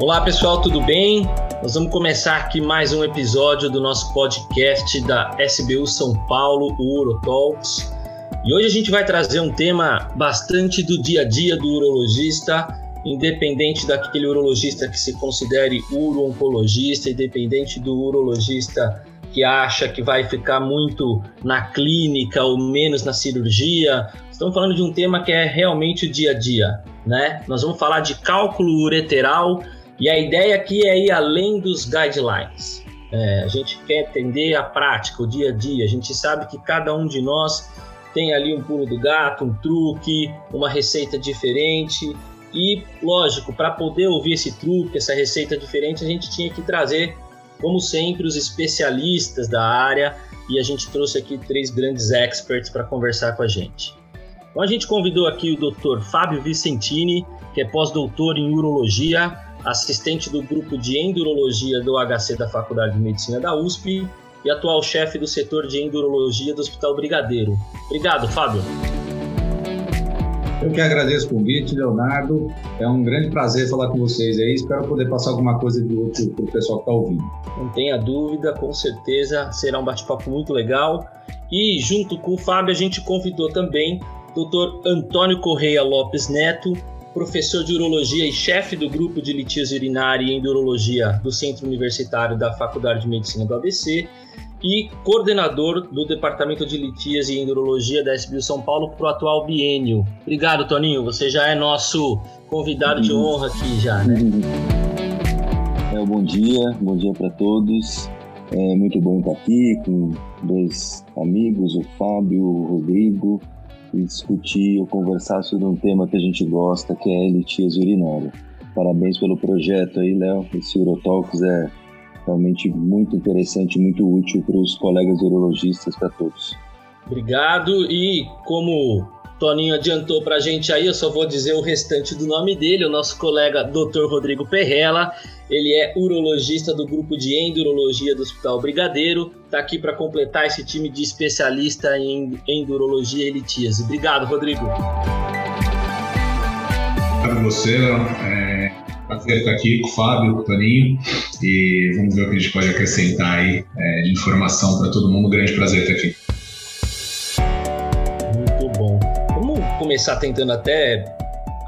Olá pessoal, tudo bem? Nós vamos começar aqui mais um episódio do nosso podcast da SBU São Paulo, o Urotalks. E hoje a gente vai trazer um tema bastante do dia a dia do urologista, independente daquele urologista que se considere uro-oncologista, independente do urologista que acha que vai ficar muito na clínica ou menos na cirurgia. Estamos falando de um tema que é realmente o dia a dia, né? Nós vamos falar de cálculo ureteral e a ideia aqui é ir além dos guidelines. É, a gente quer entender a prática, o dia a dia. A gente sabe que cada um de nós tem ali um pulo do gato, um truque, uma receita diferente. E, lógico, para poder ouvir esse truque, essa receita diferente, a gente tinha que trazer, como sempre, os especialistas da área. E a gente trouxe aqui três grandes experts para conversar com a gente. Então, a gente convidou aqui o Dr. Fábio Vicentini, que é pós-doutor em urologia assistente do grupo de endurologia do HC da Faculdade de Medicina da USP e atual chefe do setor de endurologia do Hospital Brigadeiro. Obrigado, Fábio. Eu que agradeço o convite, Leonardo. É um grande prazer falar com vocês aí. Espero poder passar alguma coisa de útil para o pessoal que está ouvindo. Não tenha dúvida, com certeza será um bate-papo muito legal. E junto com o Fábio, a gente convidou também o Dr. Antônio Correia Lopes Neto, professor de urologia e chefe do grupo de litíase urinária e endurologia do Centro Universitário da Faculdade de Medicina do ABC e coordenador do Departamento de Litíase e Endurologia da SBU São Paulo para o atual biênio. Obrigado, Toninho. Você já é nosso convidado de honra aqui já, né? É, bom dia, bom dia para todos. É muito bom estar aqui com dois amigos, o Fábio, o Rodrigo, e discutir ou conversar sobre um tema que a gente gosta, que é elitias urinária. Parabéns pelo projeto aí, Léo. Esse Urotalks é realmente muito interessante, muito útil para os colegas urologistas, para todos. Obrigado. E como Toninho adiantou para a gente aí, eu só vou dizer o restante do nome dele, o nosso colega Dr. Rodrigo Perrella. Ele é urologista do grupo de endurologia do Hospital Brigadeiro. Está aqui para completar esse time de especialista em endurologia e litíase. Obrigado, Rodrigo. Obrigado a você, é prazer estar aqui com o Fábio, com o Toninho, e vamos ver o que a gente pode acrescentar aí é, de informação para todo mundo. Grande prazer estar aqui. Muito bom. Vamos começar tentando até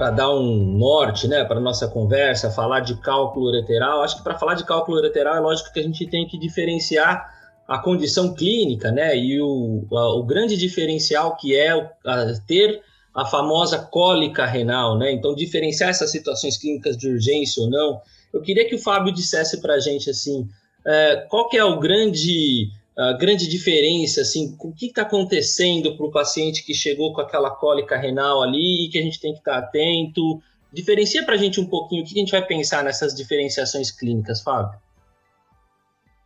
para dar um norte né, para nossa conversa, falar de cálculo ureteral. Acho que para falar de cálculo ureteral é lógico que a gente tem que diferenciar a condição clínica, né? E o, a, o grande diferencial que é a, ter a famosa cólica renal, né? Então, diferenciar essas situações clínicas de urgência ou não. Eu queria que o Fábio dissesse para a gente assim, é, qual que é o grande grande diferença, assim, o que está acontecendo para o paciente que chegou com aquela cólica renal ali e que a gente tem que estar tá atento? Diferencia para a gente um pouquinho o que a gente vai pensar nessas diferenciações clínicas, Fábio.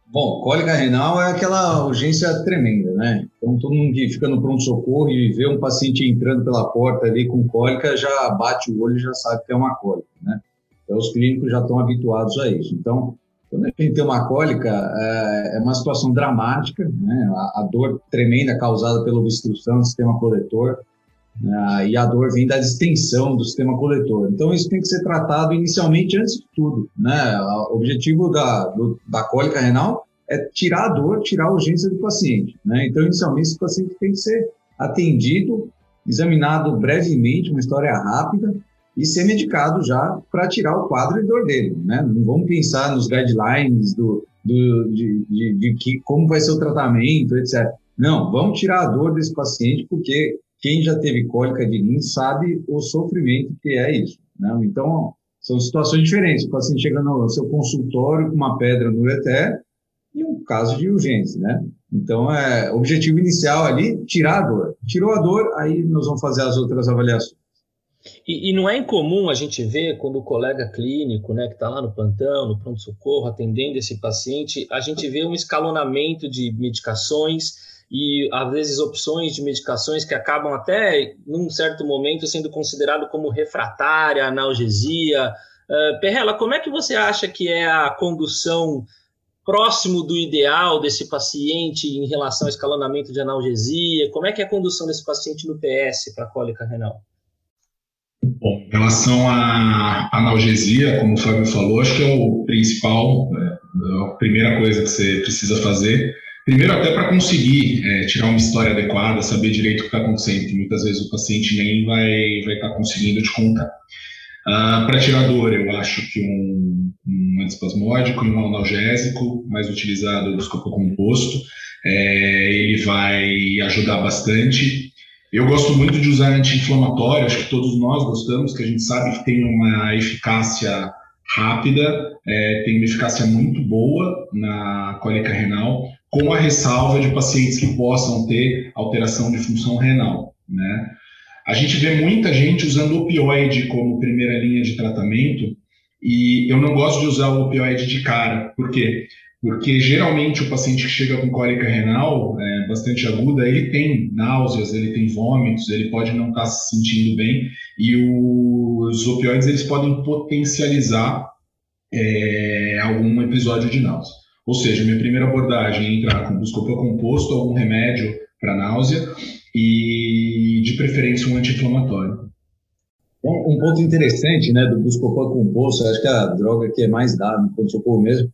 Bom, cólica renal é aquela urgência tremenda, né? Então, todo mundo que fica no pronto-socorro e vê um paciente entrando pela porta ali com cólica, já bate o olho e já sabe que é uma cólica, né? Então, os clínicos já estão habituados a isso. Então, quando a gente tem uma cólica, é, é uma situação dramática, né? a, dor tremenda causada pela obstrução do sistema coletor, né? e a dor vem da distensão do sistema coletor. Então, isso tem que ser tratado inicialmente antes de tudo. Né? O objetivo da, do, da cólica renal é tirar a dor, tirar a urgência do paciente. Né? Então, inicialmente, esse paciente tem que ser atendido, examinado brevemente, uma história rápida, e ser medicado já para tirar o quadro dor dele, né? Não vamos pensar nos guidelines do, do de, de, de, que como vai ser o tratamento, etc. Não, vamos tirar a dor desse paciente porque quem já teve cólica de rim sabe o sofrimento que é isso, né? Então são situações diferentes. O paciente chega no seu consultório com uma pedra no ureter e um caso de urgência, né? Então, é, objetivo inicial ali, tirar a dor. Tirou a dor, aí nós vamos fazer as outras avaliações. E, e, não é incomum a gente ver quando o colega clínico, né, que está lá no plantão, no pronto-socorro, atendendo esse paciente, a gente vê um escalonamento de medicações e, às vezes, opções de medicações que acabam até, num certo momento, sendo considerado como refratária, analgesia. Uh, Perrela, como é que você acha que é a condução próximo do ideal desse paciente em relação ao escalonamento de analgesia? Como é que é a condução desse paciente no PS para cólica renal? Bom, em relação à analgesia, como o Fábio falou, acho que é o principal, é, a primeira coisa que você precisa fazer. Primeiro, até para conseguir é, tirar uma história adequada, saber direito o que está acontecendo, que muitas vezes o paciente nem vai estar vai tá conseguindo te contar. Ah, para tirar dor, eu acho que um, um antispasmódico e um analgésico, mais utilizado o composto, é, ele vai ajudar bastante. Eu gosto muito de usar anti-inflamatório, acho que todos nós gostamos, que a gente sabe que tem uma eficácia rápida, é, tem uma eficácia muito boa na cólica renal, com a ressalva de pacientes que possam ter alteração de função renal, né? A gente vê muita gente usando opioide como primeira linha de tratamento e eu não gosto de usar o opioide de cara. Por quê? Porque geralmente o paciente que chega com cólica renal é, bastante aguda, ele tem náuseas, ele tem vômitos, ele pode não estar se sentindo bem e os opioides eles podem potencializar é, algum episódio de náusea. Ou seja, minha primeira abordagem é entrar com buscopan composto, algum remédio para náusea e de preferência um anti-inflamatório. Um ponto interessante né, do buscopan composto, acho que a droga que é mais dada no pronto-socorro mesmo,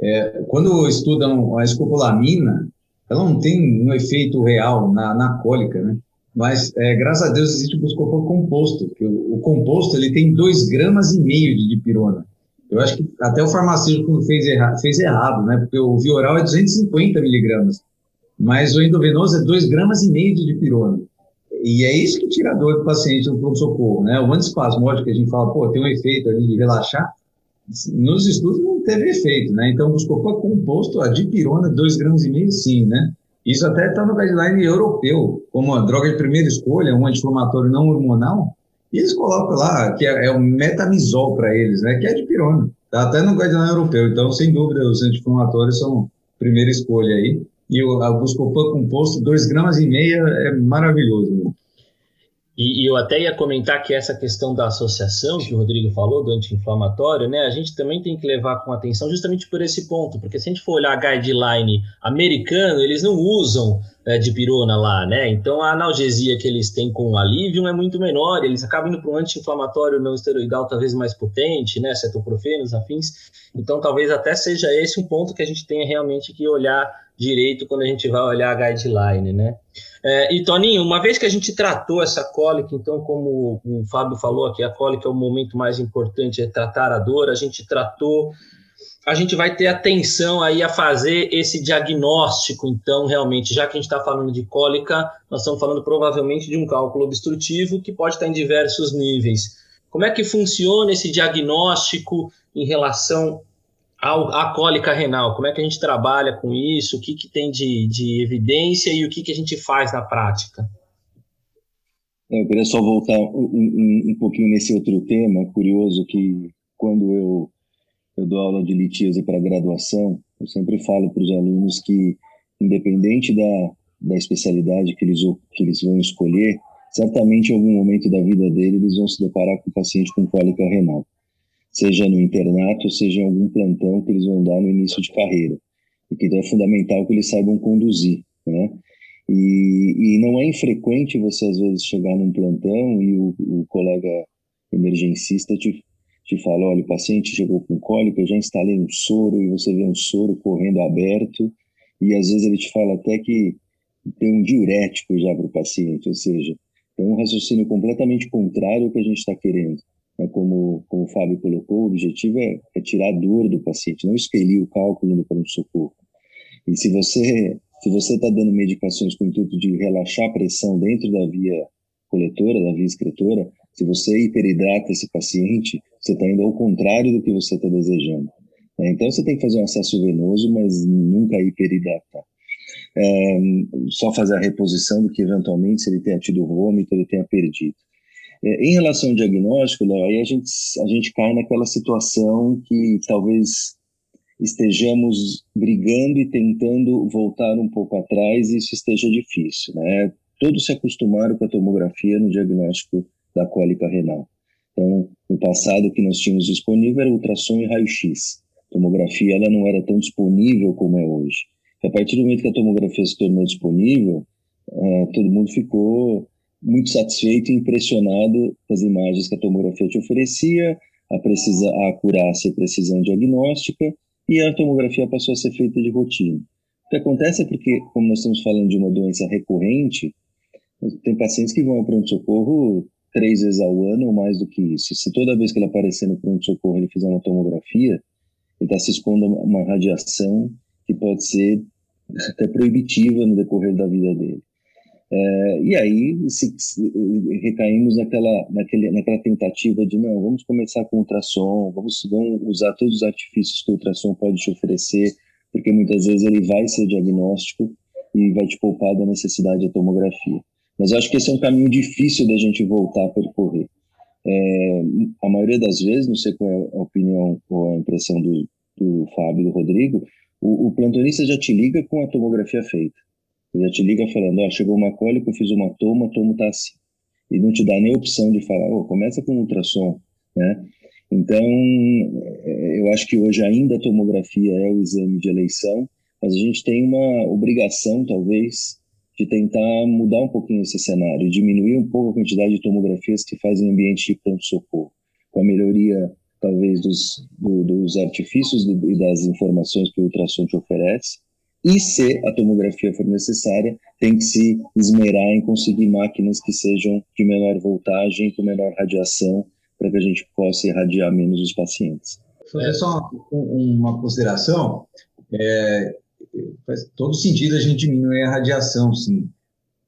é, quando estudam a escopolamina, ela não tem um efeito real na, na cólica, né? Mas, é, graças a Deus, existe o buscopan composto, que o, o, composto ele tem 2 gramas e meio de dipirona. Eu acho que até o farmacêutico fez, erra, fez errado, né? Porque o Vioral é 250 miligramas, mas o endovenoso é 2 gramas e meio de dipirona. E é isso que tira a dor do paciente no pronto-socorro, né? O antispasmódico que a gente fala, pô, tem um efeito ali de relaxar, nos estudos não teve efeito, né? Então, buscopan composto, a dipirona, 2 gramas e meio, sim, né? Isso até está no guideline europeu, como uma droga de primeira escolha, um anti-inflamatório não hormonal, e eles colocam lá que é, é o metamizol para eles, né? Que é dipirona. Está até no guideline europeu. Então, sem dúvida, os anti-inflamatórios são primeira escolha aí. E o a buscopan composto, 2 gramas e meia, é maravilhoso. E, e, eu até ia comentar que essa questão da associação que o Rodrigo falou, do anti-inflamatório, né, a gente também tem que levar com atenção justamente por esse ponto, porque se a gente for olhar a guideline americano, eles não usam é, de pirona lá, né? Então a analgesia que eles têm com o alívio é muito menor, eles acabam indo para um anti-inflamatório não esteroidal talvez mais potente, né, cetoprofenos, afins. Então talvez até seja esse um ponto que a gente tenha realmente que olhar direito quando a gente vai olhar a guideline, né? É, e Toninho, uma vez que a gente tratou essa cólica, então, como o Fábio falou aqui, a cólica é o momento mais importante, é tratar a dor, a gente tratou, a gente vai ter atenção aí a fazer esse diagnóstico, então, realmente, já que a gente está falando de cólica, nós estamos falando provavelmente de um cálculo obstrutivo que pode estar em diversos níveis. Como é que funciona esse diagnóstico em relação a, a cólica renal, como é que a gente trabalha com isso, o que, que tem de, de evidência e o que, que a gente faz na prática? Eu queria só voltar um, um, um pouquinho nesse outro tema, curioso que quando eu, eu dou aula de litíase para graduação, eu sempre falo para os alunos que, independente da, da especialidade que eles, que eles vão escolher, certamente em algum momento da vida dele eles vão se deparar com um paciente com cólica renal seja no internato, seja em algum plantão que eles vão dar no início de carreira. E que então é fundamental que eles saibam conduzir, né? E, e não é infrequente você, às vezes, chegar num plantão e o, o colega emergencista te, te fala, olha, o paciente chegou com cólica, eu já instalei um soro, e você vê um soro correndo aberto, e às vezes ele te fala até que tem um diurético já para o paciente, ou seja, tem um raciocínio completamente contrário ao que a gente está querendo. É como, como o Fábio colocou, o objetivo é, é tirar a dor do paciente, não expelir o cálculo no pronto-socorro. E se você se você está dando medicações com o intuito de relaxar a pressão dentro da via coletora, da via excretora, se você hiperidrata esse paciente, você está indo ao contrário do que você está desejando. É, então você tem que fazer um acesso venoso, mas nunca hiperidratar. É, só fazer a reposição do que eventualmente, se ele tenha tido vômito, ele tenha perdido. É, em relação ao diagnóstico, Léo, aí a gente, a gente cai naquela situação que talvez estejamos brigando e tentando voltar um pouco atrás e isso esteja difícil, né? Todos se acostumaram com a tomografia no diagnóstico da cólica renal. Então, no passado, o que nós tínhamos disponível era ultrassom e raio-x. Tomografia ela não era tão disponível como é hoje. A partir do momento que a tomografia se tornou disponível, é, todo mundo ficou muito satisfeito e impressionado com as imagens que a tomografia te oferecia, a, precisa, a acurácia e precisão diagnóstica, e a tomografia passou a ser feita de rotina. O que acontece é porque, como nós estamos falando de uma doença recorrente, tem pacientes que vão ao pronto-socorro três vezes ao ano ou mais do que isso. Se toda vez que ele aparecer no pronto-socorro ele fizer uma tomografia, ele está se expondo a uma radiação que pode ser até proibitiva no decorrer da vida dele. É, e aí se, se, recaímos naquela, naquele, naquela tentativa de não, vamos começar com ultrassom, vamos, vamos usar todos os artifícios que o ultrassom pode te oferecer, porque muitas vezes ele vai ser diagnóstico e vai te poupar da necessidade da tomografia. Mas eu acho que esse é um caminho difícil da gente voltar a percorrer. É, a maioria das vezes, não sei qual é a opinião ou a impressão do, do Fábio e do Rodrigo, o, o plantonista já te liga com a tomografia feita. Ele já te liga falando, ó, oh, chegou uma cólica, eu fiz uma toma, a toma tá assim. E não te dá nem opção de falar, oh, começa com ultrassom, né? Então, é, eu acho que hoje ainda a tomografia é o exame de eleição, mas a gente tem uma obrigação, talvez, de tentar mudar um pouquinho esse cenário, diminuir um pouco a quantidade de tomografias que fazem ambiente de pronto-socorro, com a melhoria, talvez, dos, do, dos artifícios e das informações que o ultrassom te oferece, e se a tomografia for necessária, tem que se esmerar em conseguir máquinas que sejam de menor voltagem, com menor radiação, para que a gente possa irradiar menos os pacientes. Fazer só uma consideração, é, faz todo sentido a gente diminuir a radiação, sim.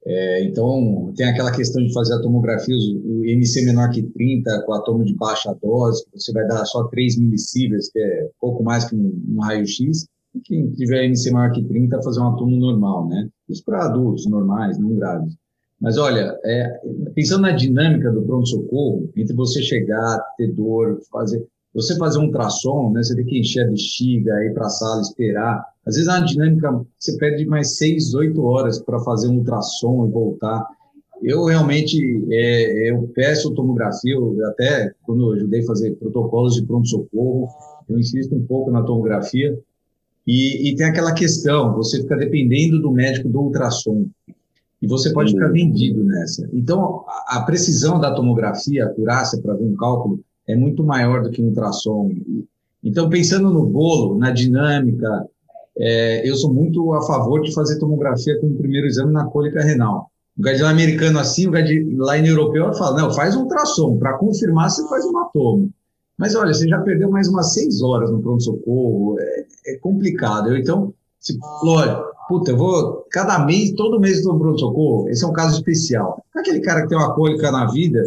É, então, tem aquela questão de fazer a tomografia, o MC menor que 30, com átomo de baixa dose, que você vai dar só 3 milisievers, que é pouco mais que um, um raio-x, quem tiver MC que 30, fazer um túmulo normal, né? Isso para adultos normais, não graves. Mas olha, é, pensando na dinâmica do pronto-socorro, entre você chegar, ter dor, fazer. Você fazer um ultrassom, né? Você tem que encher a bexiga, ir para a sala, esperar. Às vezes é uma dinâmica, você perde mais 6, 8 horas para fazer um ultrassom e voltar. Eu realmente, é, eu peço tomografia, eu até quando eu ajudei a fazer protocolos de pronto-socorro, eu insisto um pouco na tomografia, e, e, tem aquela questão, você fica dependendo do médico do ultrassom. E você pode ficar vendido nessa. Então, a, a precisão da tomografia, a acurácia para ver um cálculo, é muito maior do que um ultrassom. Então, pensando no bolo, na dinâmica, é, eu sou muito a favor de fazer tomografia como primeiro exame na cólica renal. O guardião americano assim, o guideline europeu fala, não, faz um ultrassom, para confirmar você faz uma toma. Mas olha, você já perdeu mais umas seis horas no pronto-socorro, é, é, complicado. Eu, então, se, lógico, puta, eu vou cada mês, todo mês no pronto-socorro, esse é um caso especial. Aquele cara que tem uma cólica na vida,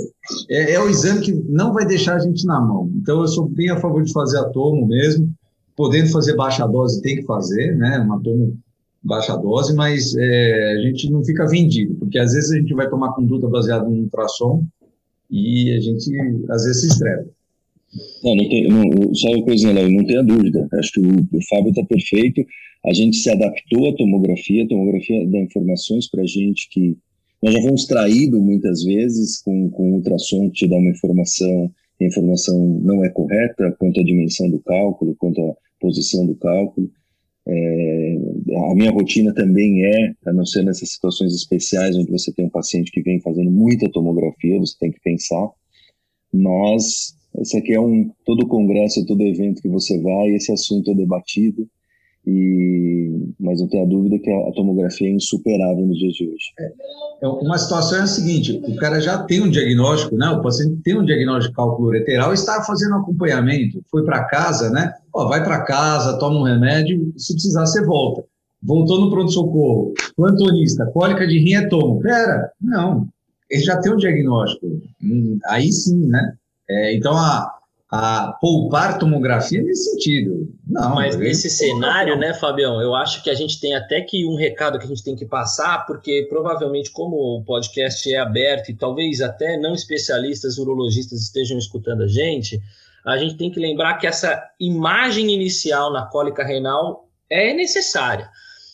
é, é, o exame que não vai deixar a gente na mão. Então, eu sou bem a favor de fazer a tomo mesmo, podendo fazer baixa dose, tem que fazer, né, uma tomo baixa dose, mas é, a gente não fica vendido, porque às vezes a gente vai tomar conduta baseada no ultrassom e a gente às vezes se estressa. Não, não tem, não, só uma coisinha, Léo, não tenha dúvida. Acho que o, o Fábio está perfeito. A gente se adaptou à tomografia, a tomografia dá informações para a gente que nós já fomos traídos muitas vezes com, com ultrassom que te dá uma informação, a informação não é correta quanto à dimensão do cálculo, quanto à posição do cálculo. É, a minha rotina também é, a não ser nessas situações especiais onde você tem um paciente que vem fazendo muita tomografia, você tem que pensar. Nós esse aqui é um todo congresso, todo evento que você vai, esse assunto é debatido. E, mas não a dúvida que a, tomografia é insuperável nos dias de hoje. É. Então, uma situação é a seguinte: o cara já tem um diagnóstico, né? O paciente tem um diagnóstico de cálculo ureteral e está fazendo acompanhamento, foi para casa, né? Ó, vai para casa, toma um remédio, se precisar, você volta. Voltou no pronto-socorro, plantonista, cólica de rim é tomo. Pera, não, ele já tem um diagnóstico. Hum, aí sim, né? É, então, a, a poupar tomografia nesse sentido. Não, mas nesse cenário, né, Fabião, eu acho que a gente tem até que um recado que a gente tem que passar, porque provavelmente, como o podcast é aberto e talvez até não especialistas urologistas estejam escutando a gente, a gente tem que lembrar que essa imagem inicial na cólica renal é necessária.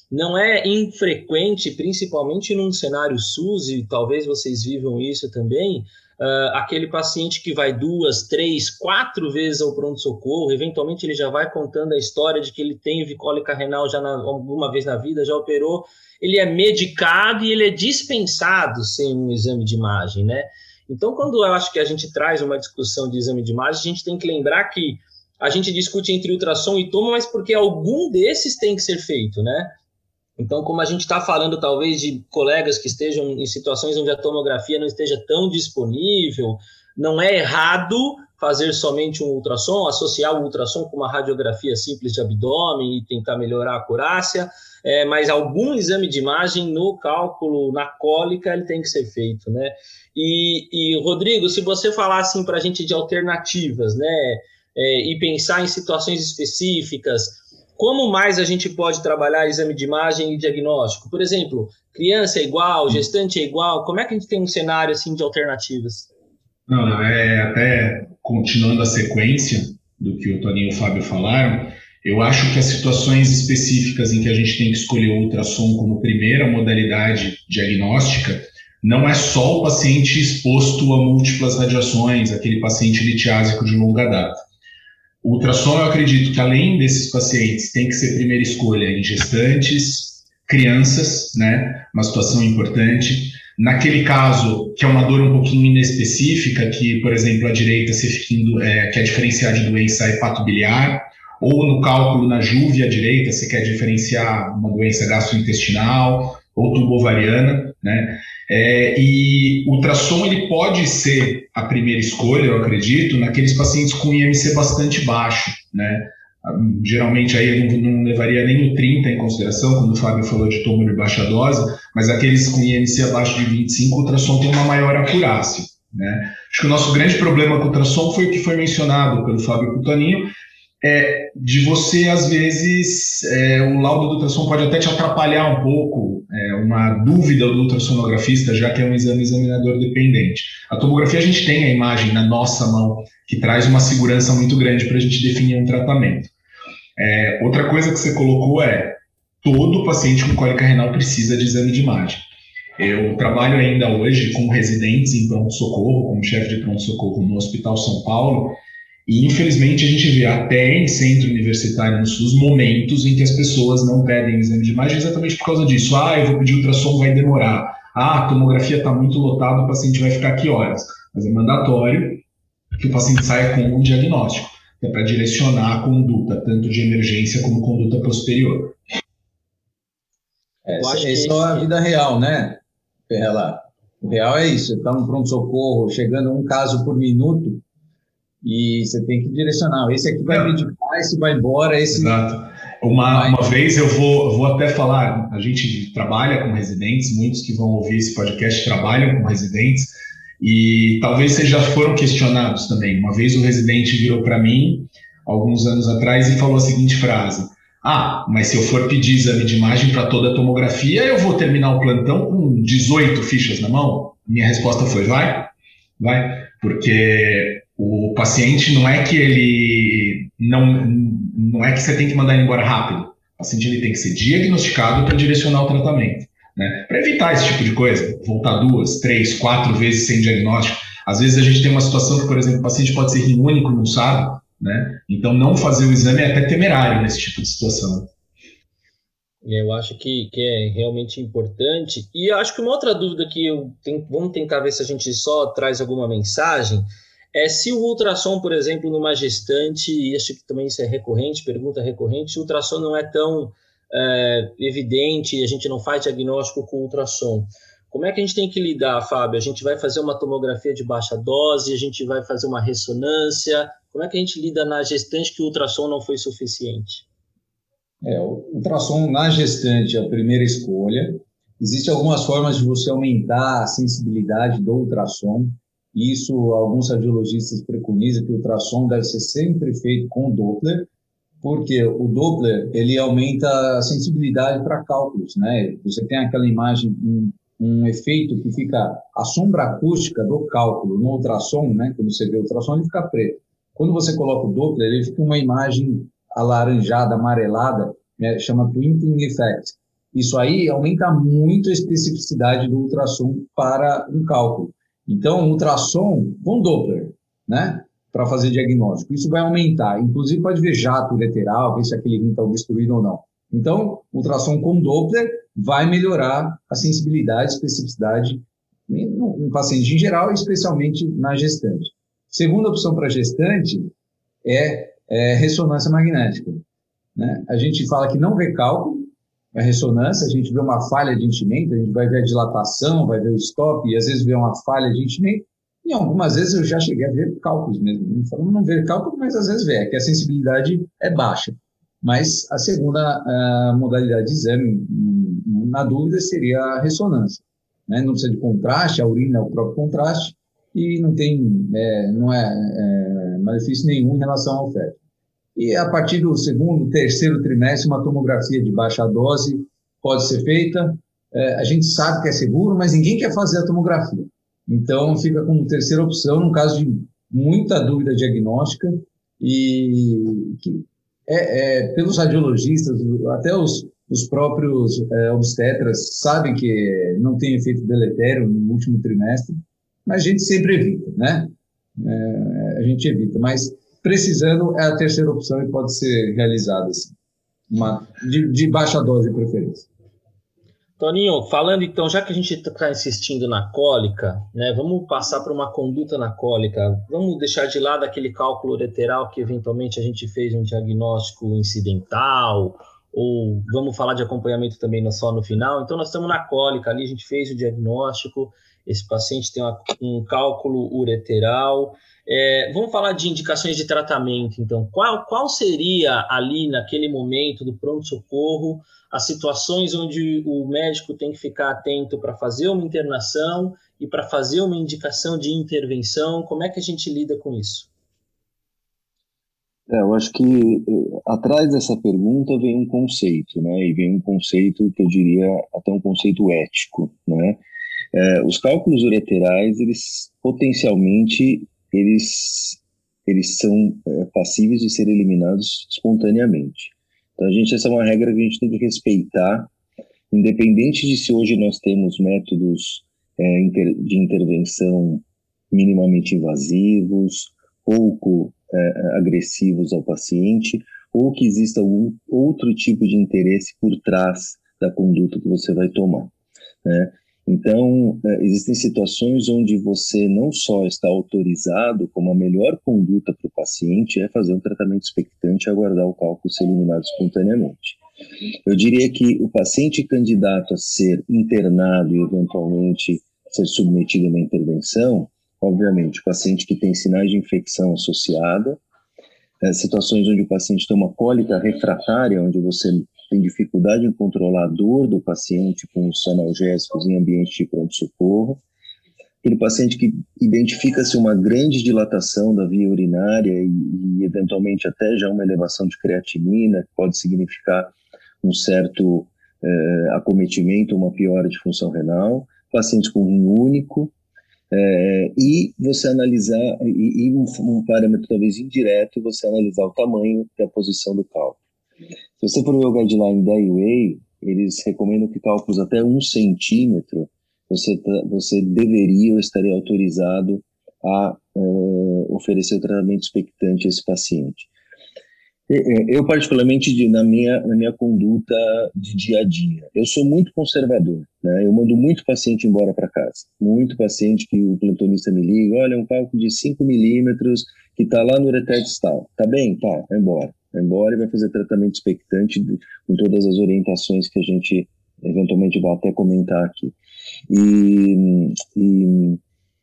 Não é infrequente, principalmente num cenário SUS, e talvez vocês vivam isso também, Uh, aquele paciente que vai duas, três, quatro vezes ao pronto-socorro, eventualmente ele já vai contando a história de que ele tem cólica renal já na, alguma vez na vida, já operou, ele é medicado e ele é dispensado sem um exame de imagem, né? Então, quando eu acho que a gente traz uma discussão de exame de imagem, a gente tem que lembrar que a gente discute entre ultrassom e tomo, mas porque algum desses tem que ser feito, né? Então, como a gente está falando, talvez, de colegas que estejam em situações onde a tomografia não esteja tão disponível, não é errado fazer somente um ultrassom, associar o ultrassom com uma radiografia simples de abdômen e tentar melhorar a acurácia, é, mas algum exame de imagem no cálculo, na cólica, ele tem que ser feito, né? E, e Rodrigo, se você falar assim para a gente de alternativas, né, é, e pensar em situações específicas, como mais a gente pode trabalhar exame de imagem e diagnóstico? Por exemplo, criança é igual, gestante é igual, como é que a gente tem um cenário assim de alternativas? Não, é até continuando a sequência do que o Toninho e o Fábio falaram, eu acho que as situações específicas em que a gente tem que escolher o ultrassom como primeira modalidade diagnóstica, não é só o paciente exposto a múltiplas radiações, aquele paciente litiásico de longa data. O ultrassom, eu acredito que além desses pacientes, tem que ser primeira escolha em gestantes, crianças, né? Uma situação importante. Naquele caso, que é uma dor um pouquinho inespecífica, que, por exemplo, a direita se fica, é, quer diferenciar de doença hepatobiliar, ou no cálculo na júvia direita, você quer diferenciar uma doença gastrointestinal ou tubovariana, né? É, e o ultrassom ele pode ser a primeira escolha, eu acredito, naqueles pacientes com IMC bastante baixo, né? Geralmente aí eu não, não levaria nem o 30 em consideração, quando o Fábio falou de tumor de baixa dose, mas aqueles com IMC abaixo de 25, o ultrassom tem uma maior acurácia, né? Acho que o nosso grande problema com o ultrassom foi o que foi mencionado pelo Fábio Putoninho, é, de você, às vezes, é, o laudo do ultrassom pode até te atrapalhar um pouco, é, uma dúvida do ultrassonografista, já que é um exame examinador dependente. A tomografia, a gente tem a imagem na nossa mão, que traz uma segurança muito grande para a gente definir um tratamento. É, outra coisa que você colocou é, todo paciente com cólica renal precisa de exame de imagem. Eu trabalho ainda hoje com residentes em pronto-socorro, como chefe de pronto-socorro no Hospital São Paulo, e infelizmente a gente vê até em centro universitário no SUS momentos em que as pessoas não pedem exame de imagem exatamente por causa disso. Ah, eu vou pedir ultrassom, vai demorar. Ah, a tomografia está muito lotada, o paciente vai ficar aqui horas. Mas é mandatório que o paciente saia com um diagnóstico, é para direcionar a conduta, tanto de emergência como conduta posterior. É, isso é a vida real, né, Ferrela? O real é isso, está no pronto-socorro, chegando um caso por minuto, e você tem que direcionar. Esse aqui vai vir de cá, esse vai embora, esse. Exato. Uma, uma vez eu vou, vou até falar, a gente trabalha com residentes, muitos que vão ouvir esse podcast trabalham com residentes, e talvez vocês já foram questionados também. Uma vez o residente virou para mim, alguns anos atrás, e falou a seguinte frase: Ah, mas se eu for pedir exame de imagem para toda a tomografia, eu vou terminar o plantão com 18 fichas na mão? Minha resposta foi: vai, vai, porque o paciente não é que ele não não é que você tem que mandar ele embora rápido. O paciente ele tem que ser diagnosticado para direcionar o tratamento, né? Para evitar esse tipo de coisa, voltar duas, três, quatro vezes sem diagnóstico. Às vezes a gente tem uma situação que, por exemplo, o paciente pode ser rim único, não sabe, né? Então não fazer o exame é até temerário nesse tipo de situação. Eu acho que, que é realmente importante. E acho que uma outra dúvida que eu tenho, vamos tentar ver se a gente só traz alguma mensagem é se o ultrassom, por exemplo, numa gestante, e acho que também isso é recorrente, pergunta recorrente, se o ultrassom não é tão é, evidente, a gente não faz diagnóstico com ultrassom. Como é que a gente tem que lidar, Fábio? A gente vai fazer uma tomografia de baixa dose, a gente vai fazer uma ressonância. Como é que a gente lida na gestante que o ultrassom não foi suficiente? É, o ultrassom na gestante é a primeira escolha. Existem algumas formas de você aumentar a sensibilidade do ultrassom. Isso, alguns radiologistas preconizam que o ultrassom deve ser sempre feito com Doppler, porque o Doppler ele aumenta a sensibilidade para cálculos, né? Você tem aquela imagem, um, um, efeito que fica a sombra acústica do cálculo no ultrassom, né? Quando você vê o ultrassom ele fica preto. Quando você coloca o Doppler ele fica uma imagem alaranjada, amarelada, né? chama twinkling effect. Isso aí aumenta muito a especificidade do ultrassom para um cálculo. Então, ultrassom com Doppler, né? Para fazer diagnóstico. Isso vai aumentar. Inclusive, pode ver jato lateral, ver se aquele rim está obstruído ou não. Então, ultrassom com Doppler vai melhorar a sensibilidade especificidade no, no paciente em geral, especialmente na gestante. Segunda opção para gestante é, é, ressonância magnética. Né? A gente fala que não vê cálculo, a ressonância, a gente vê uma falha de enchimento, a gente vai ver a dilatação, vai ver o stop, e às vezes vê uma falha de enchimento, e algumas vezes eu já cheguei a ver cálculos mesmo. Né? Falando não ver cálculo, mas às vezes vê, é que a sensibilidade é baixa. Mas a segunda a modalidade de exame, na dúvida, seria a ressonância. Né? Não precisa de contraste, a urina é o próprio contraste, e não tem, é, não é, é malefício nenhum em relação ao feto. E a partir do segundo, terceiro trimestre, uma tomografia de baixa dose pode ser feita. É, a gente sabe que é seguro, mas ninguém quer fazer a tomografia. Então, fica como terceira opção no caso de muita dúvida diagnóstica e que é, é pelos radiologistas, até os, os próprios é, obstetras sabem que não tem efeito deletério no último trimestre, mas a gente sempre evita, né? É, a gente evita, mas precisando é a terceira opção e pode ser realizada assim, uma, de, de baixa dose de preferência. Toninho, falando então, já que a gente está insistindo na cólica, né, vamos passar para uma conduta na cólica. Vamos deixar de lado aquele cálculo lateral que eventualmente a gente fez um diagnóstico incidental, ou vamos falar de acompanhamento também só no final. Então, nós estamos na cólica ali, a gente fez o diagnóstico, esse paciente tem uma, um cálculo ureteral. É, vamos falar de indicações de tratamento, então. Qual, qual seria ali, naquele momento do pronto-socorro, as situações onde o médico tem que ficar atento para fazer uma internação e para fazer uma indicação de intervenção? Como é que a gente lida com isso? É, eu acho que eh, atrás dessa pergunta vem um conceito, né? E vem um conceito que eu diria até um conceito ético, né? É, os cálculos ureterais, eles potencialmente, eles, eles são é, passíveis de ser eliminados espontaneamente. Então, a gente, essa é uma regra que a gente tem que respeitar, independente de se hoje nós temos métodos é, inter, de intervenção minimamente invasivos, pouco é, agressivos ao paciente, ou que exista algum outro tipo de interesse por trás da conduta que você vai tomar. Né? Então, é, existem situações onde você não só está autorizado, como a melhor conduta para o paciente é fazer um tratamento expectante e aguardar o cálculo ser eliminado espontaneamente. Eu diria que o paciente candidato a ser internado e eventualmente ser submetido a uma intervenção, obviamente, o paciente que tem sinais de infecção associada, é, situações onde o paciente tem uma cólica refratária, onde você tem dificuldade em controlar a dor do paciente com os analgésicos em ambiente de pronto-socorro, aquele paciente que identifica-se uma grande dilatação da via urinária e, e, eventualmente até já uma elevação de creatinina, que pode significar um certo eh, acometimento, uma piora de função renal, pacientes com rim único, é, e você analisar, e, e um, um, parâmetro talvez indireto, você analisar o tamanho e a posição do cálculo. Se você for ver o guideline da IWA, eles recomendam que cálculos até um centímetro você, tá, você deveria ou estaria autorizado a uh, oferecer o tratamento expectante a esse paciente. Eu, particularmente, na minha, na minha conduta de dia a dia, eu sou muito conservador, né? Eu mando muito paciente embora para casa. Muito paciente que o plantonista me liga, olha, um cálculo de 5 milímetros que está lá no ureter distal. Tá bem? Tá, vai embora. Vai embora e vai fazer tratamento expectante com todas as orientações que a gente eventualmente vai até comentar aqui. E, e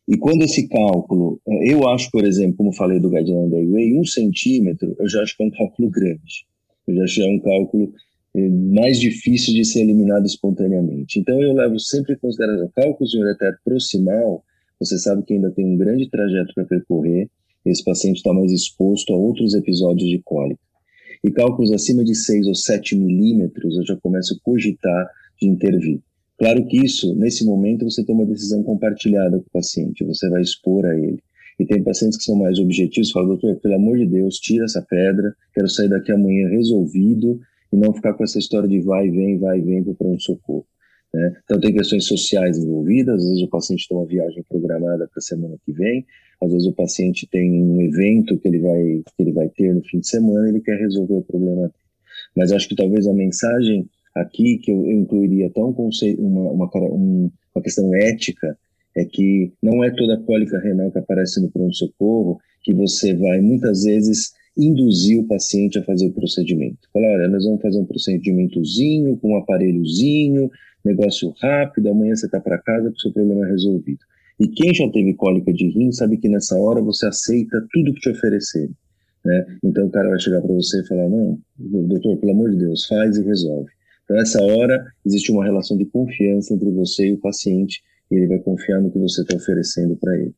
e quando esse cálculo, eu acho, por exemplo, como falei do Guideline da Way, um centímetro, eu já acho que é um cálculo grande. Eu já acho que é um cálculo é, mais difícil de ser eliminado espontaneamente. Então, eu levo sempre em consideração cálculos de ureter proximal, você sabe que ainda tem um grande trajeto para percorrer, esse paciente está mais exposto a outros episódios de cólica. E cálculos acima de 6 ou 7 milímetros, eu já começo a cogitar de intervir. Claro que isso, nesse momento, você tem uma decisão compartilhada com o paciente, você vai expor a ele. E tem pacientes que são mais objetivos, falam, doutor, pelo amor de Deus, tira essa pedra, quero sair daqui amanhã resolvido e não ficar com essa história de vai vem, vai vem para o pronto-socorro. Né? Então, tem questões sociais envolvidas, às vezes o paciente tem uma viagem programada para a semana que vem, às vezes o paciente tem um evento que ele vai, que ele vai ter no fim de semana ele quer resolver o problema. Mas acho que talvez a mensagem aqui, que eu, eu incluiria até um conceito, uma, uma, uma questão ética, é que não é toda cólica renal que aparece no pronto-socorro que você vai, muitas vezes, induzir o paciente a fazer o procedimento. Falar, olha, nós vamos fazer um procedimentozinho, com um aparelhozinho, negócio rápido, amanhã você está para casa com o seu problema é resolvido. E quem já teve cólica de rim sabe que nessa hora você aceita tudo que te oferecer. Né? Então o cara vai chegar para você e falar, não, doutor, pelo amor de Deus, faz e resolve. Então nessa hora existe uma relação de confiança entre você e o paciente e ele vai confiar no que você está oferecendo para ele.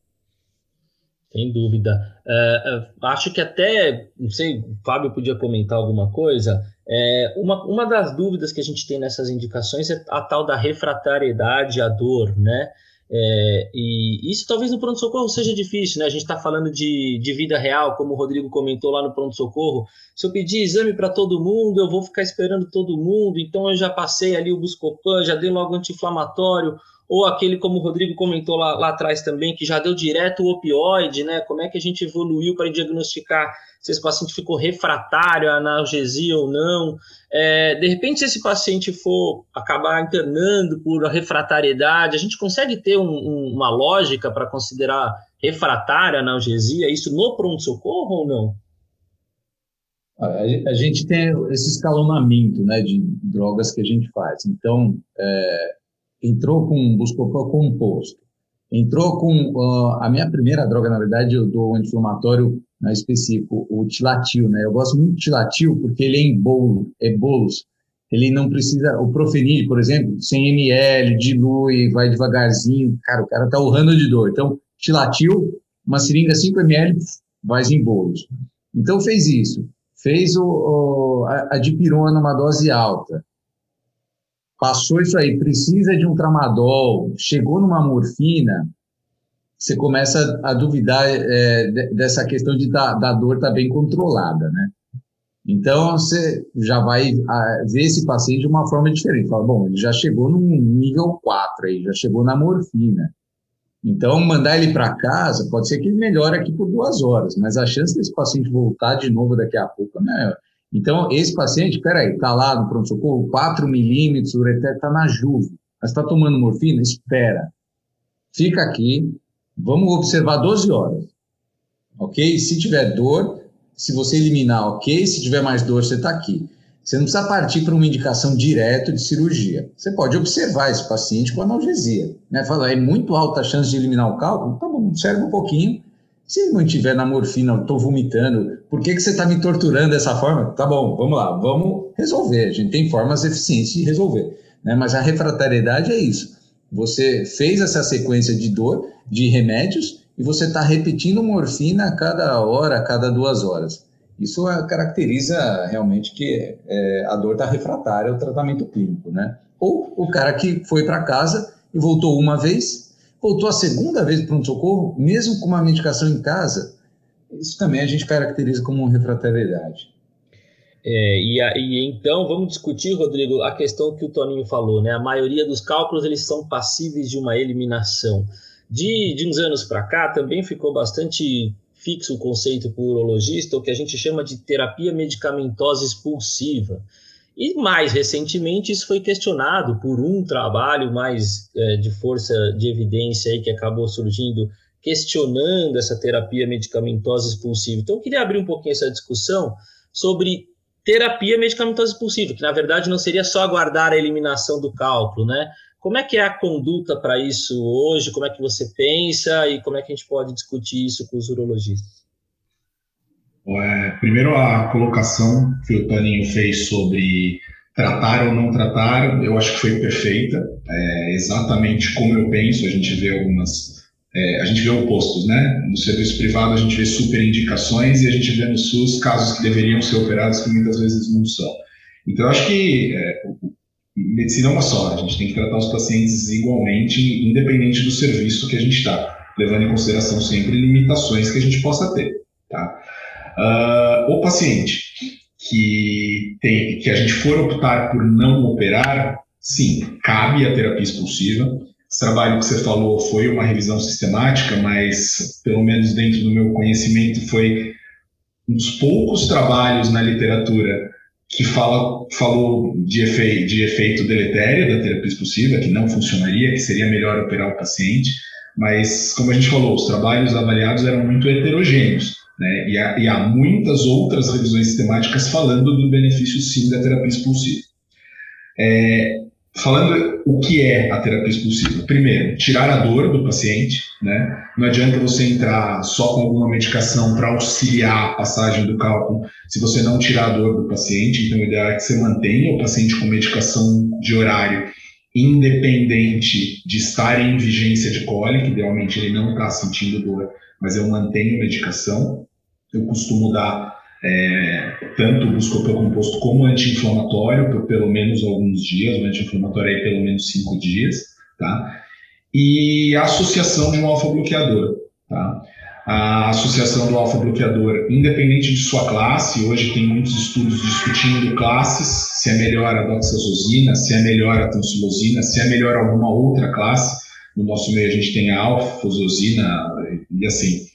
Sem dúvida. Uh, acho que até, não sei, o Fábio podia comentar alguma coisa. É, uma, uma das dúvidas que a gente tem nessas indicações é a tal da refratariedade à dor, né? É, e isso talvez no pronto-socorro seja difícil, né? A gente está falando de, de vida real, como o Rodrigo comentou lá no pronto-socorro. Se eu pedir exame para todo mundo, eu vou ficar esperando todo mundo, então eu já passei ali o Buscopan, já dei logo anti-inflamatório, ou aquele, como o Rodrigo comentou lá, lá atrás também, que já deu direto o opioide, né? Como é que a gente evoluiu para diagnosticar se esse paciente ficou refratário à analgesia ou não? É, de repente, se esse paciente for acabar internando por refratariedade, a gente consegue ter um, um, uma lógica para considerar refratária a analgesia, isso no pronto-socorro ou não? A gente tem esse escalonamento né, de drogas que a gente faz. Então, é, entrou com Buscopan composto, entrou com uh, a minha primeira droga, na verdade, eu dou um anti-inflamatório né, específico, o tilatil, né? Eu gosto muito de tilatil porque ele é em bolo, é bolos. Ele não precisa, o profenil, por exemplo, 100 ml, dilui, vai devagarzinho, cara, o cara tá urrando de dor. Então, tilatil, uma seringa 5 ml, vai em bolos. Então, fez isso. Fez o, o a, a dipirona numa dose alta passou isso aí, precisa de um tramadol, chegou numa morfina, você começa a duvidar é, dessa questão de da, da dor estar tá bem controlada, né? Então, você já vai ver esse paciente de uma forma diferente. Fala, bom, ele já chegou num nível 4 aí, já chegou na morfina. Então, mandar ele para casa, pode ser que ele melhore aqui por duas horas, mas a chance desse paciente voltar de novo daqui a pouco é maior. Então, esse paciente, peraí, está lá no pronto-socorro, 4 milímetros, ureter está na juve, mas está tomando morfina? Espera. Fica aqui, vamos observar 12 horas. Ok? Se tiver dor, se você eliminar, ok. Se tiver mais dor, você está aqui. Você não precisa partir para uma indicação direta de cirurgia. Você pode observar esse paciente com analgesia. Né? Falar, é muito alta a chance de eliminar o cálculo? Tá bom, observa um pouquinho, se ele mantiver na morfina, eu estou vomitando, por que, que você está me torturando dessa forma? Tá bom, vamos lá, vamos resolver. A gente tem formas eficientes de resolver. Né? Mas a refratariedade é isso. Você fez essa sequência de dor, de remédios, e você está repetindo morfina a cada hora, a cada duas horas. Isso caracteriza realmente que é, a dor está refratária ao tratamento clínico, né? Ou o cara que foi para casa e voltou uma vez, voltou a segunda vez para um socorro, mesmo com uma medicação em casa, isso também a gente caracteriza como refratariedade. É, e, e, então vamos discutir, Rodrigo, a questão que o Toninho falou, né? A maioria dos cálculos eles são passíveis de uma eliminação. De, de uns anos para cá também ficou bastante fixo o conceito o urologista, o que a gente chama de terapia medicamentosa expulsiva. E mais recentemente isso foi questionado por um trabalho mais é, de força de evidência aí que acabou surgindo questionando essa terapia medicamentosa expulsiva. Então eu queria abrir um pouquinho essa discussão sobre terapia medicamentosa expulsiva, que na verdade não seria só aguardar a eliminação do cálculo, né? Como é que é a conduta para isso hoje? Como é que você pensa e como é que a gente pode discutir isso com os urologistas? É, primeiro, a colocação que o Toninho fez sobre tratar ou não tratar, eu acho que foi perfeita. É exatamente como eu penso. A gente vê algumas. É, a gente vê opostos, né? No serviço privado, a gente vê super indicações e a gente vê no SUS casos que deveriam ser operados que muitas vezes não são. Então, eu acho que é, medicina é uma só. A gente tem que tratar os pacientes igualmente, independente do serviço que a gente está, levando em consideração sempre limitações que a gente possa ter. Tá? Uh, o paciente que, tem, que a gente for optar por não operar, sim, cabe a terapia expulsiva. Esse trabalho que você falou foi uma revisão sistemática, mas, pelo menos dentro do meu conhecimento, foi um dos poucos trabalhos na literatura que fala, falou de efeito, de efeito deletério da terapia expulsiva, que não funcionaria, que seria melhor operar o paciente, mas, como a gente falou, os trabalhos avaliados eram muito heterogêneos, né? e, há, e há muitas outras revisões sistemáticas falando do benefício, sim, da terapia expulsiva. É, Falando o que é a terapia expulsiva. Primeiro, tirar a dor do paciente, né? Não adianta você entrar só com alguma medicação para auxiliar a passagem do cálculo se você não tirar a dor do paciente. Então, o ideal é que você mantenha o paciente com medicação de horário independente de estar em vigência de cólica, idealmente ele não está sentindo dor, mas eu mantenho medicação. Eu costumo dar é, tanto o buscopan composto como anti-inflamatório por pelo menos alguns dias, o anti-inflamatório aí pelo menos cinco dias, tá? E a associação de um alfa-bloqueador, tá? A associação do alfa-bloqueador, independente de sua classe, hoje tem muitos estudos discutindo classes, se é melhor a doxazosina, se é melhor a tansulosina, se é melhor alguma outra classe. No nosso meio a gente tem a alfa-fososina e assim.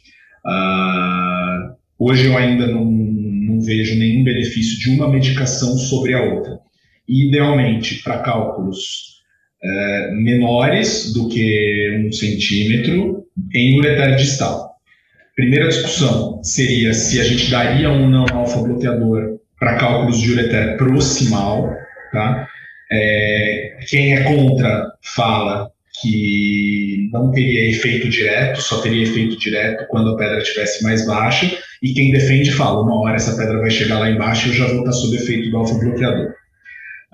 Uh, hoje eu ainda não não vejo nenhum benefício de uma medicação sobre a outra. E, idealmente, para cálculos é, menores do que um centímetro em ureter distal. Primeira discussão seria se a gente daria um não alfa-bloqueador para cálculos de ureter proximal, tá? É, quem é contra fala que não teria efeito direto, só teria efeito direto quando a pedra estivesse mais baixa, e quem defende fala, uma hora essa pedra vai chegar lá embaixo e eu já vou estar sob efeito do alfa-bloqueador.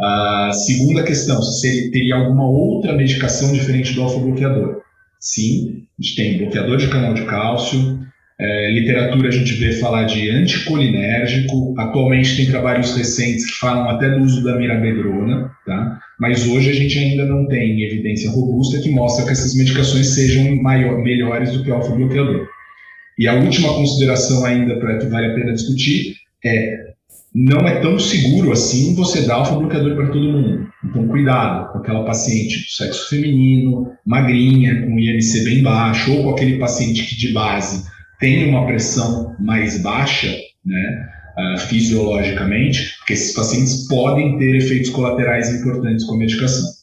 A segunda questão, se teria alguma outra medicação diferente do alfa-bloqueador. Sim, a gente tem bloqueador de canal de cálcio, é, literatura a gente vê falar de anticolinérgico, atualmente tem trabalhos recentes que falam até do uso da mirabedrona, tá? Mas hoje a gente ainda não tem evidência robusta que mostra que essas medicações sejam maior, melhores do que o alfa-bloqueador. E a última consideração ainda para que vale a pena discutir é não é tão seguro assim você dar alfa-bloqueador para todo mundo. Então, cuidado com aquela paciente do sexo feminino, magrinha, com INC bem baixo, ou com aquele paciente que de base tem uma pressão mais baixa, né, uh, fisiologicamente, porque esses pacientes podem ter efeitos colaterais importantes com a medicação.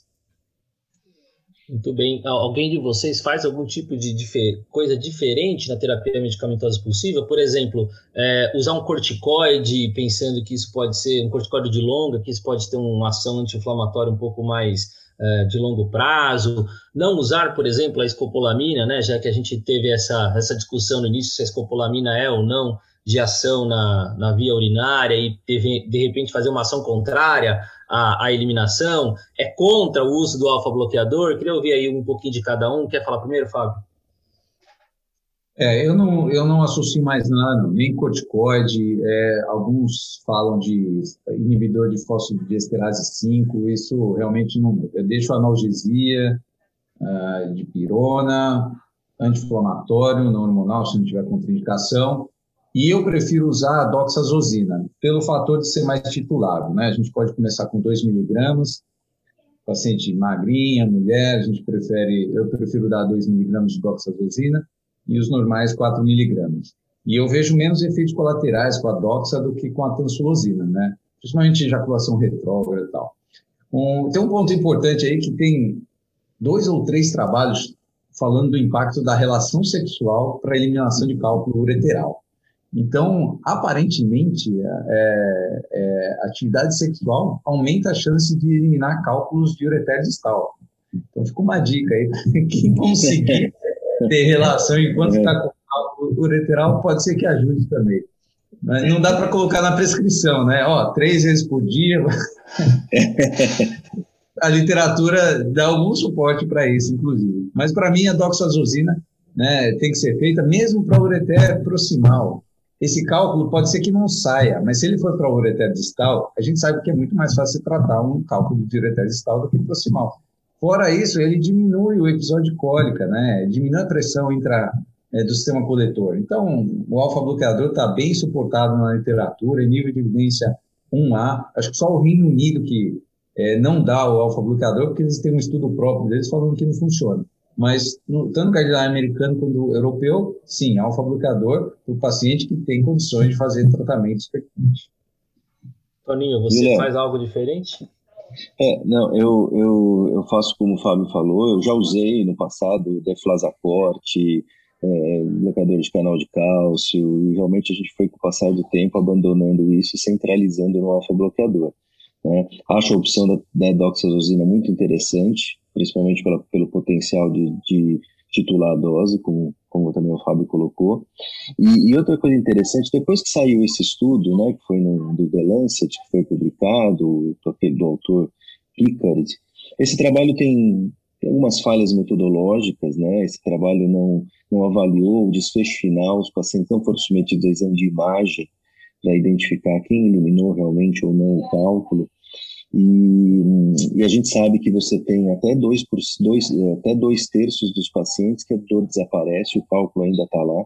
Muito bem. Alguém de vocês faz algum tipo de difer coisa diferente na terapia medicamentosa expulsiva? Por exemplo, é, usar um corticoide, pensando que isso pode ser um corticoide de longa, que isso pode ter uma ação anti-inflamatória um pouco mais é, de longo prazo. Não usar, por exemplo, a escopolamina, né, já que a gente teve essa, essa discussão no início se a escopolamina é ou não de ação na, na via urinária e de, de repente fazer uma ação contrária à, à eliminação, é contra o uso do alfa-bloqueador? Queria ouvir aí um pouquinho de cada um. Quer falar primeiro, Fábio? É, eu não, eu não associo mais nada, nem corticoide, é, alguns falam de inibidor de fosfodiesterase 5, isso realmente não. Eu deixo analgesia, uh, de pirona, anti-inflamatório, não hormonal, se não tiver contraindicação, e eu prefiro usar a doxazosina, pelo fator de ser mais titular. Né? A gente pode começar com 2 miligramas, paciente magrinha, mulher, a gente prefere, eu prefiro dar 2 miligramas de doxazosina e os normais 4 miligramas. E eu vejo menos efeitos colaterais com a doxa do que com a tansulosina, né? Principalmente ejaculação retrógrada e tal. Um, tem um ponto importante aí que tem dois ou três trabalhos falando do impacto da relação sexual para a eliminação de cálculo ureteral. Então, aparentemente, é, é, atividade sexual aumenta a chance de eliminar cálculos de ureter distal. Então, fica uma dica aí, quem conseguir ter relação enquanto está com cálculo ureteral, pode ser que ajude também. Mas não dá para colocar na prescrição, né? Ó, três vezes por dia. a literatura dá algum suporte para isso, inclusive. Mas para mim, a doxazosina né, tem que ser feita mesmo para ureter proximal esse cálculo pode ser que não saia, mas se ele for para o ureter distal, a gente sabe que é muito mais fácil tratar um cálculo de ureter distal do que proximal. Fora isso, ele diminui o episódio cólica, né? diminui a pressão intra, é, do sistema coletor. Então, o alfa-bloqueador está bem suportado na literatura, em nível de evidência 1A. Acho que só o Reino Unido que é, não dá o alfa-bloqueador porque eles têm um estudo próprio deles falando que não funciona. Mas, no, tanto cardiológico americano quanto europeu, sim, alfa-bloqueador para o paciente que tem condições de fazer tratamento expectante. Toninho, você faz algo diferente? É, não, eu, eu, eu faço como o Fábio falou, eu já usei no passado deflazacorte, é, bloqueador de canal de cálcio, e realmente a gente foi com o passar do tempo abandonando isso e centralizando no alfa-bloqueador. Né? Acho a opção da, da doxazosina muito interessante, principalmente pela, pelo potencial de, de titular a dose, como, como também o Fábio colocou. E, e, outra coisa interessante, depois que saiu esse estudo, né, que foi no do The Lancet, que foi publicado, aquele do autor Pickard, esse trabalho tem, tem algumas falhas metodológicas, né, esse trabalho não, não avaliou o desfecho final, os pacientes não foram submetidos a exame de imagem para identificar quem eliminou realmente ou não o cálculo, e, e, a gente sabe que você tem até dois, por, dois, até dois terços dos pacientes que a dor desaparece, o cálculo ainda está lá.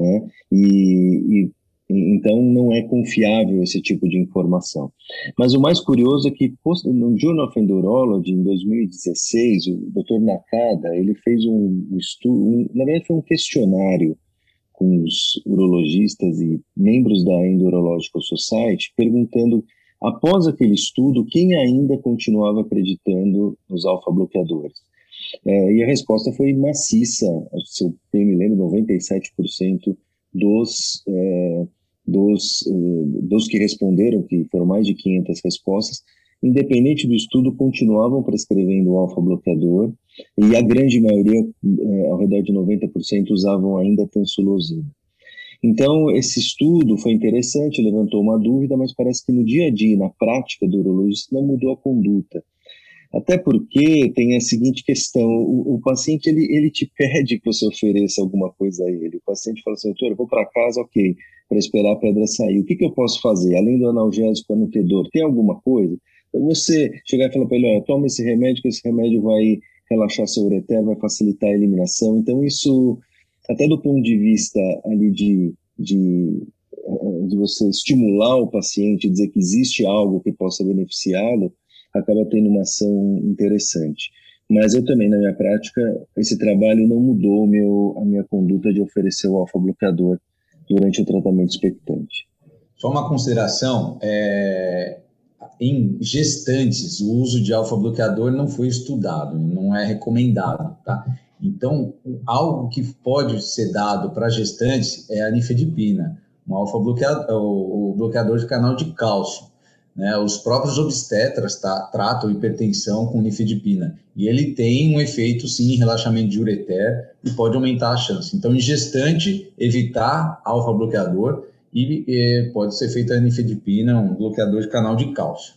Né? E, e, então não é confiável esse tipo de informação. Mas o mais curioso é que no Journal of Endurology, em 2016, o Dr. Nakada ele fez um estudo, um, na verdade foi um questionário com os urologistas e membros da Endurological Society, perguntando Após aquele estudo, quem ainda continuava acreditando nos alfa-bloqueadores? É, e a resposta foi maciça, se eu bem me lembro, 97% dos, é, dos, é, dos que responderam, que foram mais de 500 respostas, independente do estudo, continuavam prescrevendo o alfa-bloqueador, e a grande maioria, é, ao redor de 90%, usavam ainda tansulosina. Então, esse estudo foi interessante, levantou uma dúvida, mas parece que no dia a dia, na prática do urologista, não mudou a conduta. Até porque tem a seguinte questão: o, o, paciente ele, ele te pede que você ofereça alguma coisa a ele. O paciente fala assim, doutor, eu vou para casa, ok, para esperar a pedra sair. O que, que eu posso fazer? Além do analgésico anutedor, tem alguma coisa? Então você chegar e falar para ele: olha, toma esse remédio, que esse remédio vai relaxar seu ureter, vai facilitar a eliminação. Então, isso até do ponto de vista ali de, de, eh, de você estimular o paciente, dizer que existe algo que possa beneficiá-lo, acaba tendo uma ação interessante. Mas eu também, na minha prática, esse trabalho não mudou meu, a minha conduta de oferecer o alfa-bloqueador durante o tratamento expectante. Só uma consideração, é, em gestantes, o uso de alfa-bloqueador não foi estudado, não é recomendado, tá? Então, algo que pode ser dado para gestantes é a nifedipina, um alfa-bloqueador, o bloqueador de canal de cálcio. Né? Os próprios obstetras tá, tratam hipertensão com nifedipina e ele tem um efeito, sim, em relaxamento de ureter e pode aumentar a chance. Então, em gestante, evitar alfa-bloqueador e, e pode ser feita a nifedipina, um bloqueador de canal de cálcio.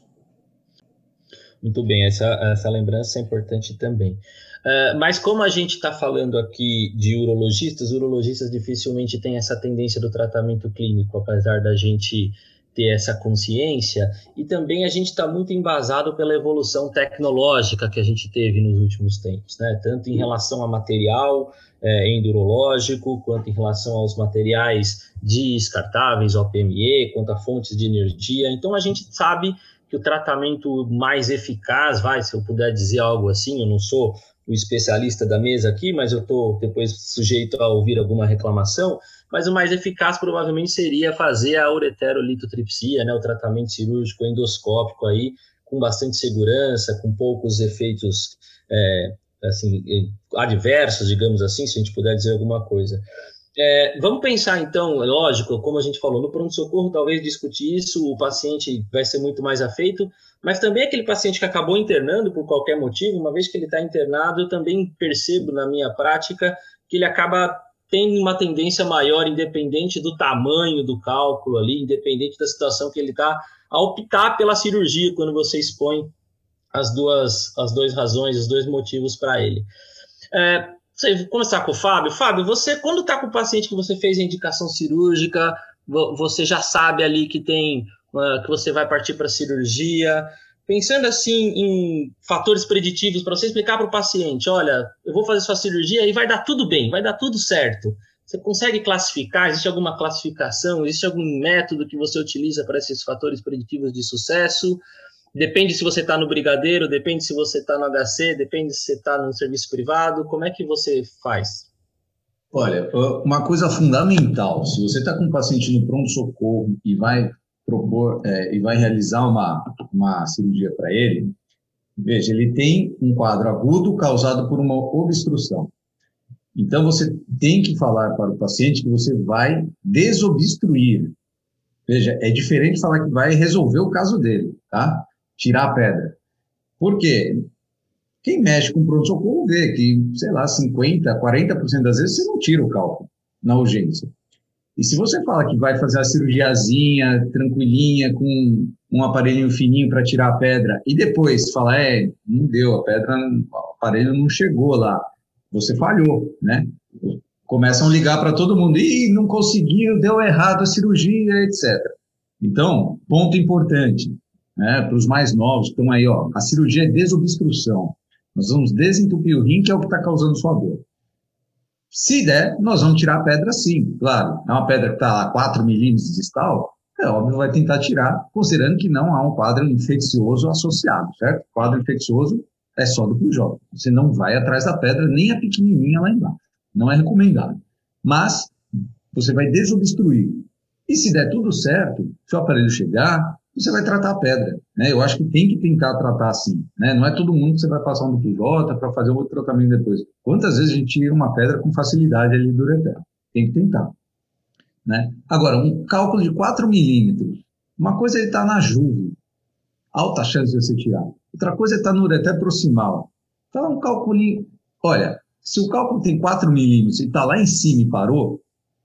Muito bem, essa, essa lembrança é importante também. Uh, mas como a gente está falando aqui de urologistas, urologistas dificilmente têm essa tendência do tratamento clínico, apesar da gente ter essa consciência, e também a gente está muito embasado pela evolução tecnológica que a gente teve nos últimos tempos, né? tanto em relação a material é, endurológico, quanto em relação aos materiais descartáveis, OPME, quanto a fontes de energia. Então a gente sabe que o tratamento mais eficaz, vai, se eu puder dizer algo assim, eu não sou o especialista da mesa aqui, mas eu estou depois sujeito a ouvir alguma reclamação, mas o mais eficaz provavelmente seria fazer a ureterolitotripsia, né, o tratamento cirúrgico endoscópico aí, com bastante segurança, com poucos efeitos é, assim, adversos, digamos assim, se a gente puder dizer alguma coisa. É, vamos pensar então, lógico, como a gente falou, no pronto-socorro, talvez discutir isso, o paciente vai ser muito mais afeito, mas também aquele paciente que acabou internando por qualquer motivo, uma vez que ele está internado, eu também percebo na minha prática que ele acaba tendo uma tendência maior, independente do tamanho do cálculo ali, independente da situação que ele está, a optar pela cirurgia quando você expõe as duas, as duas razões, os dois motivos para ele. É, começar com o Fábio. Fábio, você, quando está com o paciente que você fez a indicação cirúrgica, você já sabe ali que tem que você vai partir para cirurgia. Pensando assim em fatores preditivos para você explicar para o paciente, olha, eu vou fazer sua cirurgia e vai dar tudo bem, vai dar tudo certo. Você consegue classificar? Existe alguma classificação? Existe algum método que você utiliza para esses fatores preditivos de sucesso? Depende se você está no brigadeiro, depende se você está no HC, depende se você está no serviço privado. Como é que você faz? Olha, uma coisa fundamental, se você está com um paciente no pronto-socorro e vai propor é, e vai realizar uma, uma cirurgia para ele, veja, ele tem um quadro agudo causado por uma obstrução. Então, você tem que falar para o paciente que você vai desobstruir. Veja, é diferente falar que vai resolver o caso dele, tá? Tirar a pedra. Por quê? Quem mexe com pronto-socorro vê que, sei lá, 50%, 40% das vezes você não tira o cálculo na urgência. E se você fala que vai fazer a cirurgiazinha tranquilinha, com um aparelhinho fininho para tirar a pedra, e depois fala, é, não deu, a pedra, o aparelho não chegou lá, você falhou, né? Começam a ligar para todo mundo, e não conseguiu, deu errado a cirurgia, etc. Então, ponto importante, né, para os mais novos, estão aí, ó, a cirurgia é desobstrução. Nós vamos desentupir o rim, que é o que está causando sua dor. Se der, nós vamos tirar a pedra sim, claro. É uma pedra que está lá 4 milímetros distal, é óbvio, vai tentar tirar, considerando que não há um quadro infeccioso associado, certo? Quadro infeccioso é só do Pujol. Você não vai atrás da pedra, nem a pequenininha lá embaixo. Não é recomendado. Mas você vai desobstruir. E se der tudo certo, se o aparelho chegar, você vai tratar a pedra. Né? Eu acho que tem que tentar tratar assim. Né? Não é todo mundo que você vai passar um duplo para fazer um outro tratamento depois. Quantas vezes a gente tira uma pedra com facilidade ali do ureter? Tem que tentar. Né? Agora, um cálculo de 4 milímetros. Uma coisa é ele estar tá na juve, alta chance de você tirar. Outra coisa é estar tá no ureter proximal. Então, um cálculo. Olha, se o cálculo tem 4 milímetros e está lá em cima e parou,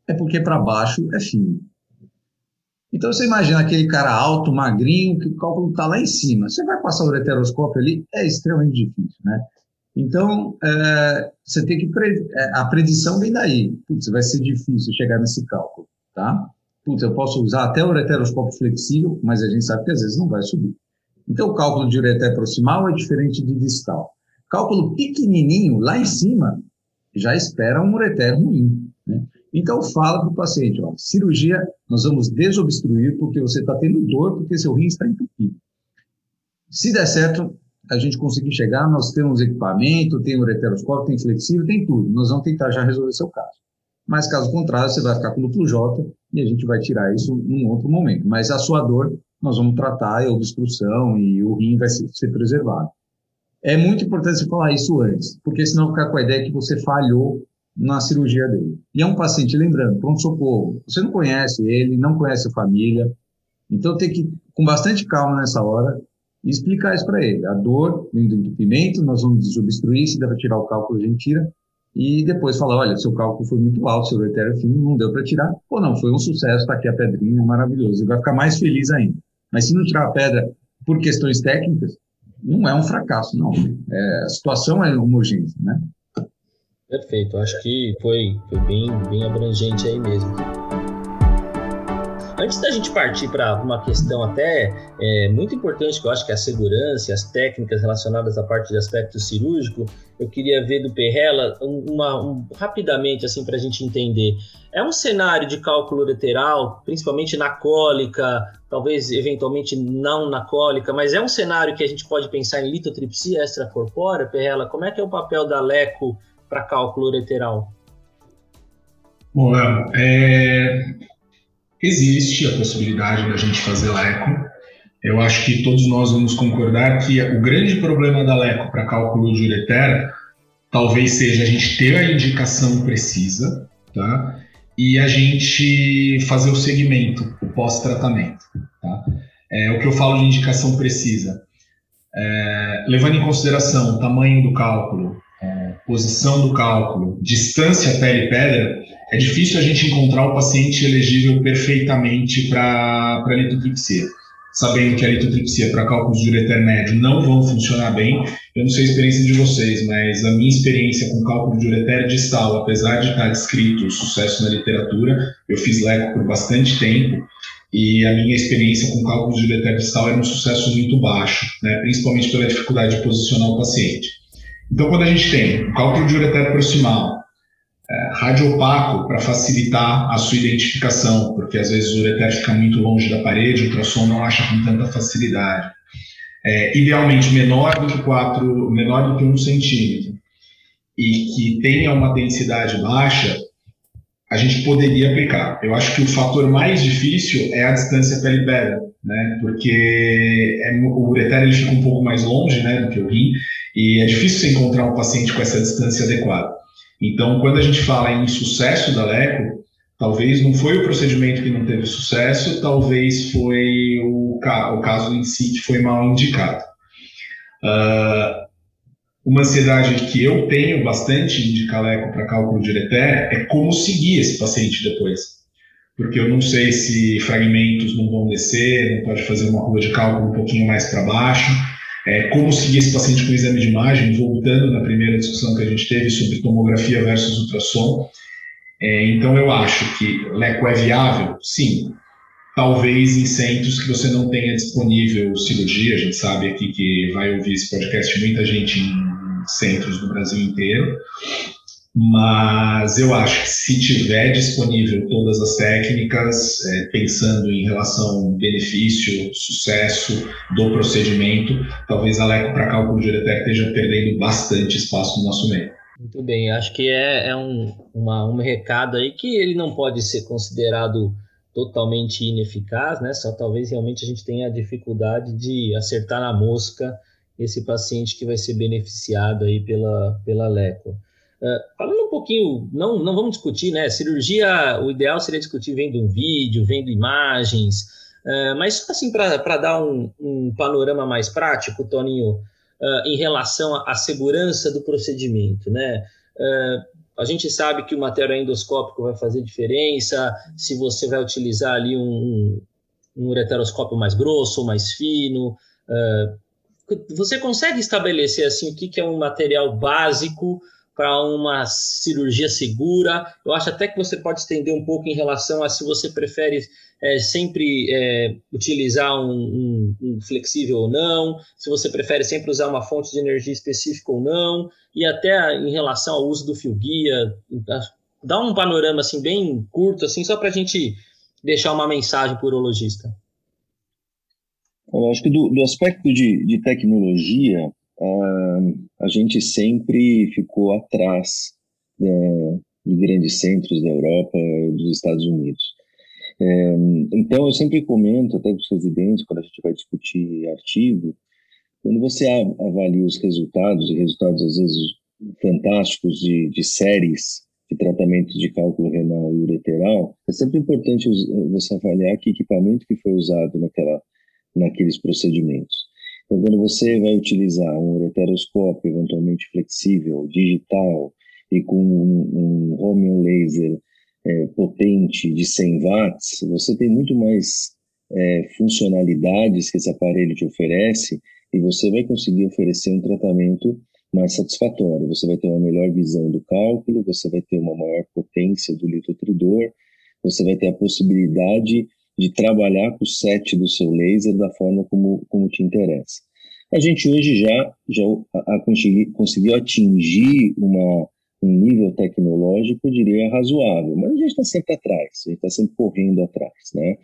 é porque para baixo é fino. Então você imagina aquele cara alto, magrinho, que o cálculo está lá em cima. Você vai passar o ureteroscópio ali, é extremamente difícil, né? Então, é, você tem que. Pre... É, a predição vem daí. Putz, vai ser difícil chegar nesse cálculo, tá? Putz, eu posso usar até o ureteroscópio flexível, mas a gente sabe que às vezes não vai subir. Então, o cálculo de ureter proximal é diferente de distal. Cálculo pequenininho, lá em cima, já espera um ureter ruim, né? Então, fala para o paciente, ó, cirurgia, nós vamos desobstruir porque você está tendo dor, porque seu rim está entupido. Se der certo, a gente conseguir chegar, nós temos equipamento, tem ureteroscópio, tem flexível, tem tudo. Nós vamos tentar já resolver seu caso. Mas, caso contrário, você vai ficar com duplo J e a gente vai tirar isso num outro momento. Mas a sua dor, nós vamos tratar, é obstrução e o rim vai ser preservado. É muito importante você falar isso antes, porque senão ficar com a ideia que você falhou na cirurgia dele. E é um paciente, lembrando, pronto-socorro, você não conhece ele, não conhece a família, então tem que, com bastante calma nessa hora, explicar isso para ele. A dor vem do entupimento, nós vamos desobstruir, se deve tirar o cálculo, a gente tira, e depois falar, olha, seu cálculo foi muito alto, seu uretério fino, não deu para tirar, ou não, foi um sucesso, está aqui a pedrinha, maravilhoso, ele vai ficar mais feliz ainda. Mas se não tirar a pedra por questões técnicas, não é um fracasso, não. É, a situação é uma urgência, né? Perfeito, acho que foi, foi bem, bem abrangente aí mesmo. Antes da gente partir para uma questão até é, muito importante, que eu acho que é a segurança as técnicas relacionadas à parte de aspecto cirúrgico, eu queria ver do Perrella uma, um, rapidamente assim para a gente entender. É um cenário de cálculo lateral, principalmente na cólica, talvez eventualmente não na cólica, mas é um cenário que a gente pode pensar em litotripsia extracorpórea, Perrella. Como é que é o papel da LECO para cálculo lateral? Bom, é... existe a possibilidade da gente fazer LECO. Eu acho que todos nós vamos concordar que o grande problema da LECO para cálculo de ureter talvez seja a gente ter a indicação precisa, tá? E a gente fazer o segmento, o pós-tratamento, tá? É, o que eu falo de indicação precisa, é, levando em consideração o tamanho do cálculo, posição do cálculo, distância pele-pedra, é difícil a gente encontrar o paciente elegível perfeitamente para a litotripsia. Sabendo que a litotripsia para cálculos de ureter médio não vão funcionar bem, eu não sei a experiência de vocês, mas a minha experiência com cálculo de ureter distal, apesar de estar descrito sucesso na literatura, eu fiz LECO por bastante tempo, e a minha experiência com cálculo de ureter distal era um sucesso muito baixo, né, principalmente pela dificuldade de posicionar o paciente. Então, quando a gente tem um cálculo de ureter proximal, é, para facilitar a sua identificação, porque às vezes o ureter fica muito longe da parede, o ultrassom não acha com tanta facilidade. é, idealmente menor do que 4, menor do que 1 centímetro, e que tenha uma densidade baixa, a gente poderia aplicar. Eu acho que o fator mais difícil é a distância pele-pele, né? Porque é, o ureter ele fica um pouco mais longe, né, do que o rim, e é difícil encontrar um paciente com essa distância adequada. Então, quando a gente fala em sucesso da LECO, talvez não foi o procedimento que não teve sucesso, talvez foi o, o caso em si que foi mal indicado. Uh, uma ansiedade que eu tenho bastante de caleco para cálculo de ureter é como seguir esse paciente depois. Porque eu não sei se fragmentos não vão descer, não pode fazer uma curva de cálculo um pouquinho mais para baixo. É, como seguir esse paciente com exame de imagem, voltando na primeira discussão que a gente teve sobre tomografia versus ultrassom. É, então eu acho que leco é viável? Sim. Talvez em centros que você não tenha disponível cirurgia, a gente sabe aqui que vai ouvir esse podcast muita gente em centros do Brasil inteiro, mas eu acho que se tiver disponível todas as técnicas, é, pensando em relação benefício, sucesso do procedimento, talvez a Leco para cálculo de ureter esteja perdendo bastante espaço no nosso meio. Muito bem, acho que é, é um, uma, um recado aí que ele não pode ser considerado totalmente ineficaz, né? Só talvez realmente a gente tenha a dificuldade de acertar na mosca esse paciente que vai ser beneficiado aí pela, pela LECO. Uh, falando um pouquinho, não, não vamos discutir, né? Cirurgia, o ideal seria discutir vendo um vídeo, vendo imagens, uh, mas assim para dar um, um, panorama mais prático, Toninho, uh, em relação à segurança do procedimento, né? a gente sabe que o material endoscópico vai fazer diferença, se você vai utilizar ali um, um ureteroscópio mais grosso ou mais fino, você consegue estabelecer assim o que, que é um material básico para uma cirurgia segura? Eu acho até que você pode estender um pouco em relação a se você prefere é, sempre é, utilizar um, um, um, flexível ou não, se você prefere sempre usar uma fonte de energia específica ou não, e até em relação ao uso do fio guia. Dá um panorama assim bem curto, assim, só para a gente deixar uma mensagem para o urologista. Eu acho que do, do aspecto de, de tecnologia, uh, a gente sempre ficou atrás de, de grandes centros da Europa dos Estados Unidos. É, então, eu sempre comento, até com os residentes, quando a gente vai discutir artigo, quando você avalia os resultados, e resultados às vezes fantásticos de, de séries de tratamento de cálculo renal e ureteral, é sempre importante você avaliar que equipamento que foi usado naquela naqueles procedimentos. Então, quando você vai utilizar um ureteroscópio eventualmente flexível, digital e com um, um laser é, potente de 100 watts, você tem muito mais é, funcionalidades que esse aparelho te oferece e você vai conseguir oferecer um tratamento mais satisfatório. Você vai ter uma melhor visão do cálculo, você vai ter uma maior potência do litotridor, você vai ter a possibilidade de trabalhar com o set do seu laser da forma como, como te interessa. A gente hoje já, já a, a consegui, conseguiu atingir uma, um nível tecnológico, eu diria, razoável, mas a gente está sempre atrás, a gente está sempre correndo atrás. Né?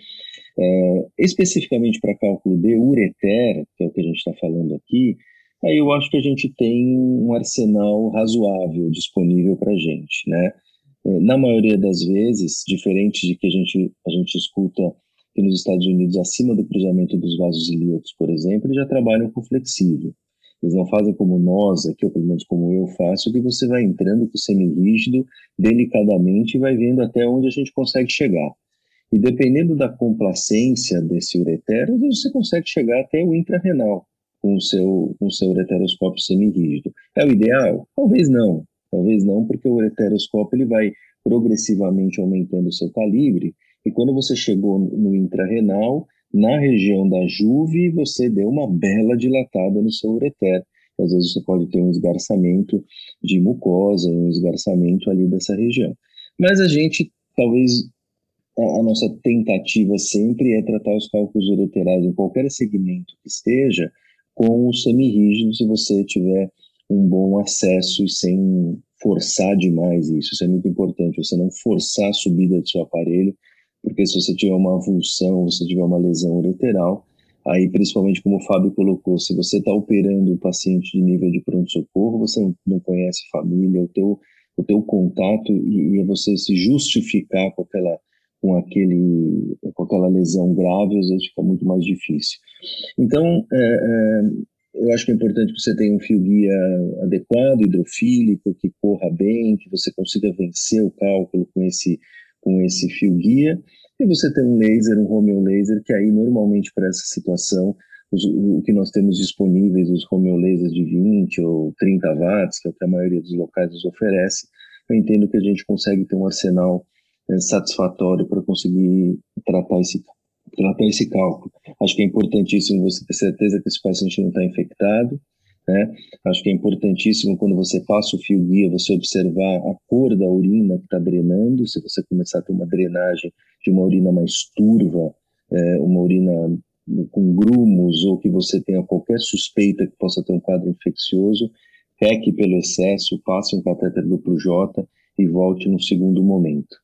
É, especificamente para cálculo de ureter, que é o que a gente está falando aqui, aí eu acho que a gente tem um arsenal razoável disponível para a gente. Né? É, na maioria das vezes, diferente de que a gente, a gente escuta que nos Estados Unidos, acima do cruzamento dos vasos ilíacos, por exemplo, eles já trabalham com flexível. Eles não fazem como nós aqui, ou pelo menos como eu faço, que você vai entrando com o semi-rígido delicadamente e vai vendo até onde a gente consegue chegar. E dependendo da complacência desse ureter, você consegue chegar até o intrarrenal com o seu, com o seu ureteroscópio semi-rígido. É o ideal? Talvez não. Talvez não, porque o ureteroscópio ele vai progressivamente aumentando o seu calibre e quando você chegou no intrarrenal, na região da juve, você deu uma bela dilatada no seu ureter. Às vezes você pode ter um esgarçamento de mucosa, um esgarçamento ali dessa região. Mas a gente, talvez, a, a nossa tentativa sempre é tratar os cálculos ureterais em qualquer segmento que esteja com o semirrígido, se você tiver um bom acesso e sem forçar demais isso. Isso é muito importante, você não forçar a subida do seu aparelho, porque se você tiver uma avulsão, se você tiver uma lesão ureteral, Aí, principalmente como o Fábio colocou, se você está operando um paciente de nível de pronto-socorro, você não conhece família, o teu, o teu contato e, e você se justificar com aquela, com, aquele, com aquela lesão grave, às vezes fica muito mais difícil. Então, é, é, eu acho que é importante que você tenha um fio guia adequado, hidrofílico, que corra bem, que você consiga vencer o cálculo com esse, com esse fio guia. E você tem um laser, um Romeo laser, que aí normalmente para essa situação, os, o que nós temos disponíveis, os Romeo lasers de 20 ou 30 watts, que é o que a maioria dos locais nos oferece, eu entendo que a gente consegue ter um arsenal é, satisfatório para conseguir tratar esse, tratar esse cálculo. Acho que é importantíssimo você ter certeza que esse paciente não está infectado, né? Acho que é importantíssimo quando você passa o fio guia, você observar a cor da urina que está drenando. Se você começar a ter uma drenagem de uma urina mais turva, é, uma urina com grumos, ou que você tenha qualquer suspeita que possa ter um quadro infeccioso, peque pelo excesso, passe um catéter duplo J e volte no segundo momento.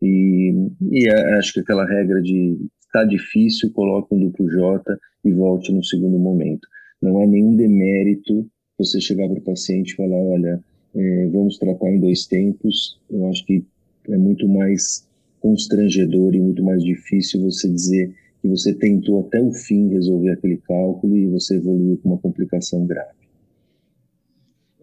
E, e acho que aquela regra de está difícil, coloque um duplo J e volte no segundo momento. Não é nenhum demérito você chegar para o paciente e falar, olha, é, vamos tratar em dois tempos. Eu acho que é muito mais constrangedor e muito mais difícil você dizer que você tentou até o fim resolver aquele cálculo e você evoluiu com uma complicação grave.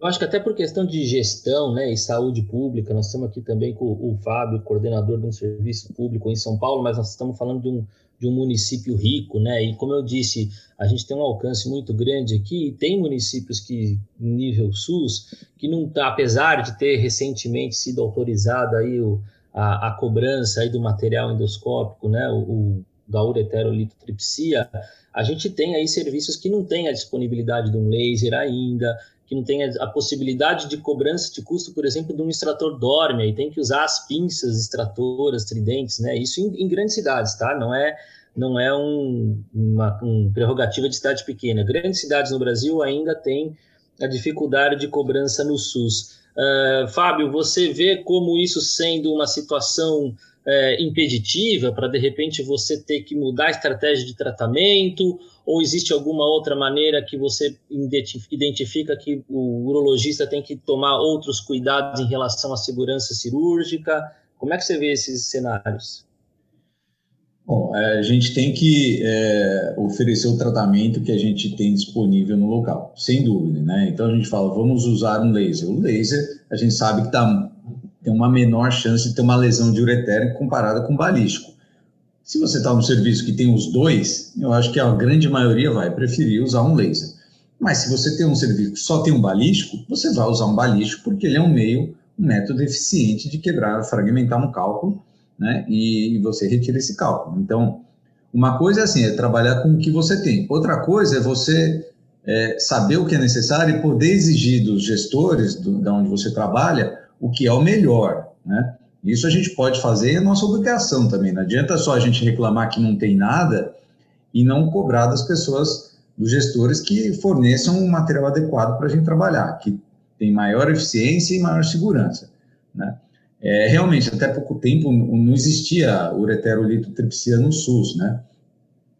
Eu acho que até por questão de gestão né, e saúde pública, nós estamos aqui também com o Fábio, coordenador de um serviço público em São Paulo, mas nós estamos falando de um, de um município rico, né? E como eu disse, a gente tem um alcance muito grande aqui e tem municípios que, nível SUS, que não está, apesar de ter recentemente sido autorizado aí o, a, a, cobrança aí do material endoscópico, né? O, o da ureterolitotripsia, a gente tem aí serviços que não têm a disponibilidade de um laser ainda, que não tem a, possibilidade de cobrança de custo, por exemplo, de um extrator dorme, e tem que usar as pinças extratoras, tridentes, né? Isso em, em grandes cidades, tá? Não é não é um, uma um prerrogativa de cidade pequena. Grandes cidades no Brasil ainda têm a dificuldade de cobrança no SUS. Uh, Fábio, você vê como isso sendo uma situação é, impeditiva para de repente você ter que mudar a estratégia de tratamento ou existe alguma outra maneira que você identifica que o urologista tem que tomar outros cuidados em relação à segurança cirúrgica? Como é que você vê esses cenários? Bom, é, a gente tem que é, oferecer o tratamento que a gente tem disponível no local, sem dúvida, né? Então a gente fala, vamos usar um laser. O laser, a gente sabe que tá, tem uma menor chance de ter uma lesão de ureter comparada com balístico. Se você está no serviço que tem os dois, eu acho que a grande maioria vai preferir usar um laser. Mas se você tem um serviço que só tem um balístico, você vai usar um balístico porque ele é um meio, um método eficiente de quebrar, fragmentar um cálculo, né? E, você retira esse cálculo. Então, uma coisa é assim, é trabalhar com o que você tem. Outra coisa é você é, saber o que é necessário e poder exigir dos gestores do, da onde você trabalha o que é o melhor, né? Isso a gente pode fazer é nossa obrigação também. Não adianta só a gente reclamar que não tem nada e não cobrar das pessoas, dos gestores que forneçam um material adequado para a gente trabalhar, que tem maior eficiência e maior segurança. Né? É, realmente, até pouco tempo não existia ureterolitotripsia no SUS, né?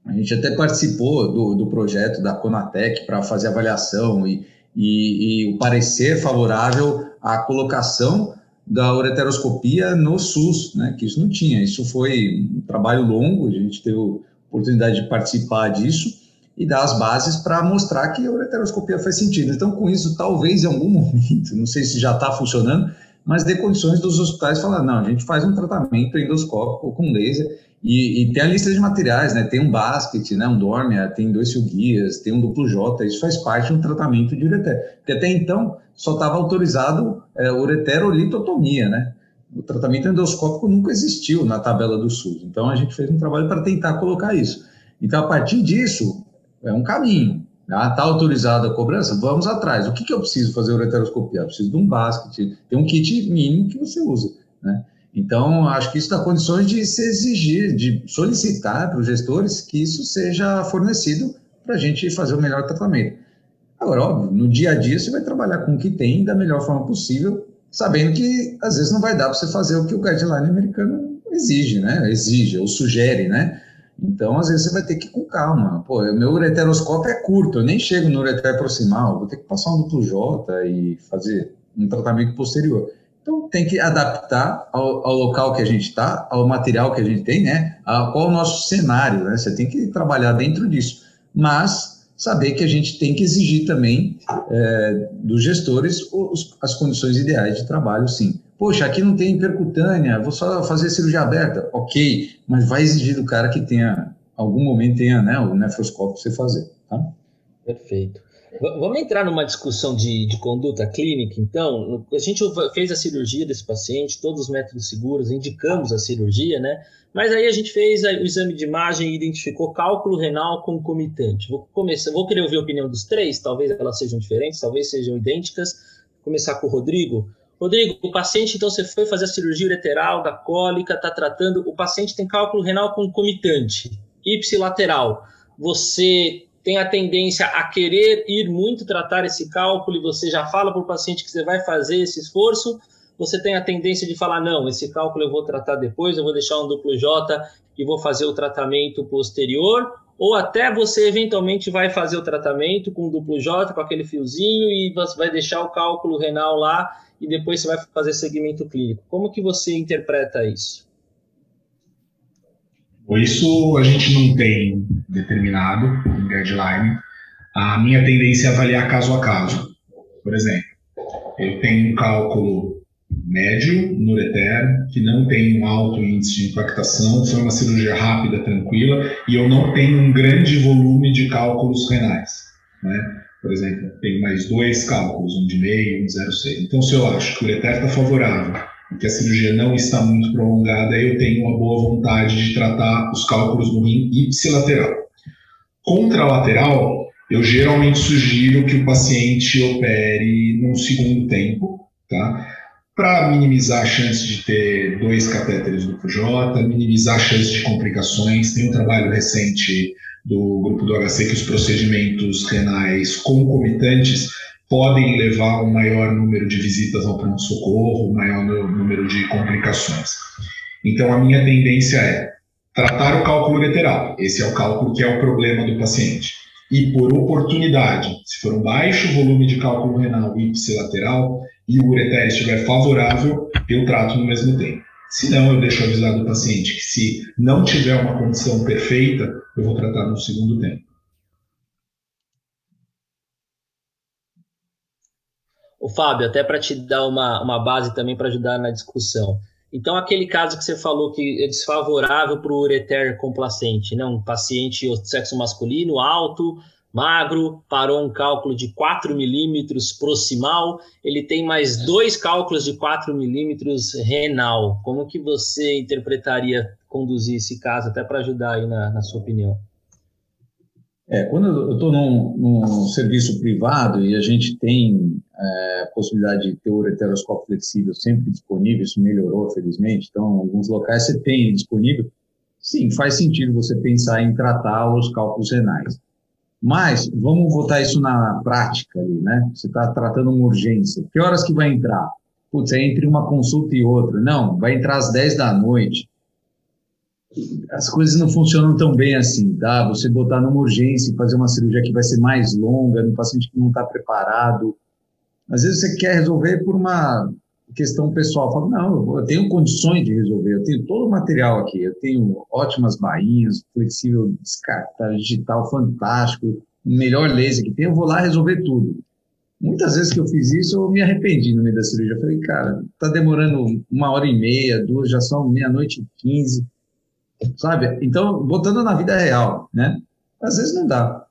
A gente até participou do, do projeto da Conatec para fazer avaliação e, e, e o parecer favorável à colocação da ureteroscopia no SUS, né, que isso não tinha. Isso foi um trabalho longo, a gente teve a oportunidade de participar disso e dar as bases para mostrar que a ureteroscopia faz sentido. Então, com isso, talvez em algum momento, não sei se já está funcionando, mas dê condições dos hospitais falar, não, a gente faz um tratamento endoscópico com laser e, e, tem a lista de materiais, né? Tem um basket, né? Um dormia, tem dois fio guias, tem um duplo J, isso faz parte um tratamento de ureter. Porque até então só estava autorizado é, ureterolitotomia, né? O tratamento endoscópico nunca existiu na tabela do SUS. Então a gente fez um trabalho para tentar colocar isso. Então a partir disso é um caminho. Está ah, autorizada a cobrança? Vamos atrás. O que, que eu preciso fazer ureteroscopia? Eu preciso de um basket, tem um kit mínimo que você usa, né? Então, acho que isso dá condições de se exigir, de solicitar para os gestores que isso seja fornecido para a gente fazer o melhor tratamento. Agora, óbvio, no dia a dia você vai trabalhar com o que tem da melhor forma possível, sabendo que às vezes não vai dar para você fazer o que o guideline americano exige, né? Exige ou sugere, né? Então, às vezes, você vai ter que ir com calma. Pô, meu ureteroscópio é curto, eu nem chego no ureter proximal, vou ter que passar um duplo J e fazer um tratamento posterior. Então, tem que adaptar ao, ao local que a gente está, ao material que a gente tem, né? A, qual o nosso cenário, né? Você tem que trabalhar dentro disso. Mas saber que a gente tem que exigir também é, dos gestores os, as condições ideais de trabalho, sim. Poxa, aqui não tem percutânea, vou só fazer cirurgia aberta. Ok, mas vai exigir do cara que tenha, algum momento tenha né, o nefroscópio para você fazer. Tá? Perfeito. Vamos entrar numa discussão de, de, conduta clínica, então. A gente fez a cirurgia desse paciente, todos os métodos seguros, indicamos a cirurgia, né? Mas aí a gente fez o exame de imagem e identificou cálculo renal concomitante. Vou começar, vou querer ouvir a opinião dos três, talvez elas sejam diferentes, talvez sejam idênticas. Vou começar com o Rodrigo. Rodrigo, o paciente, então, você foi fazer a cirurgia ureteral da cólica, está tratando, o paciente tem cálculo renal concomitante, ipsilateral. Você tem a tendência a querer ir muito tratar esse cálculo e você já fala para o paciente que você vai fazer esse esforço, você tem a tendência de falar, não, esse cálculo eu vou tratar depois, eu vou deixar um duplo J e vou fazer o tratamento posterior, ou até você eventualmente vai fazer o tratamento com duplo J, com aquele fiozinho, e você vai deixar o cálculo renal lá e depois você vai fazer segmento clínico. Como que você interpreta isso? Isso a gente não tem determinado guideline. A minha tendência é avaliar caso a caso. Por exemplo, eu tenho um cálculo médio no ureter, que não tem um alto índice de impactação, foi uma cirurgia rápida, tranquila, e eu não tenho um grande volume de cálculos renais. Né? Por exemplo, tenho mais dois cálculos, um de meio um de 0,6. Então, se eu acho que o ureter está favorável e que a cirurgia não está muito prolongada, eu tenho uma boa vontade de tratar os cálculos no rim ipsilateral. Contralateral, eu geralmente sugiro que o paciente opere num segundo tempo, tá? para minimizar a chance de ter dois catéteres do J, minimizar a chance de complicações. Tem um trabalho recente do grupo do HC que os procedimentos renais concomitantes podem levar a um maior número de visitas ao pronto-socorro, um maior número de complicações. Então, a minha tendência é tratar o cálculo lateral. Esse é o cálculo que é o problema do paciente. E por oportunidade, se for um baixo volume de cálculo renal ipsilateral, e o ureter estiver favorável, eu trato no mesmo tempo. Se não, eu deixo avisado o paciente que se não tiver uma condição perfeita, eu vou tratar no segundo tempo. O Fábio, até para te dar uma, uma base também para ajudar na discussão. Então, aquele caso que você falou que é desfavorável para o ureter complacente, né? um paciente de sexo masculino alto, magro, parou um cálculo de 4 milímetros proximal, ele tem mais dois cálculos de 4 milímetros renal. Como que você interpretaria conduzir esse caso, até para ajudar aí na, na, sua opinião? É, quando eu estou num, num, serviço privado e a gente tem é, possibilidade de ter o ureteroscópio flexível sempre disponível, isso melhorou, felizmente, então, em alguns locais você tem disponível, sim, faz sentido você pensar em tratar os cálculos renais. Mas vamos botar isso na prática ali, né? Você está tratando uma urgência. Que horas que vai entrar? Putz, é entre uma consulta e outra. Não, vai entrar às 10 da noite. As coisas não funcionam tão bem assim, tá? Você botar numa urgência e fazer uma cirurgia que vai ser mais longa, no paciente que não está preparado. Às vezes você quer resolver por uma questão pessoal. Fala, não, eu tenho condições de resolver, eu tenho todo o material aqui, eu tenho ótimas bainhas, flexível descarta, digital fantástico, melhor laser que tem, eu vou lá resolver tudo. Muitas vezes que eu fiz isso, eu me arrependi no meio da cirurgia. Eu falei, cara, tá demorando uma hora e meia, duas, já são meia-noite e quinze, sabe? Então, botando na vida real, né? Às vezes não dá.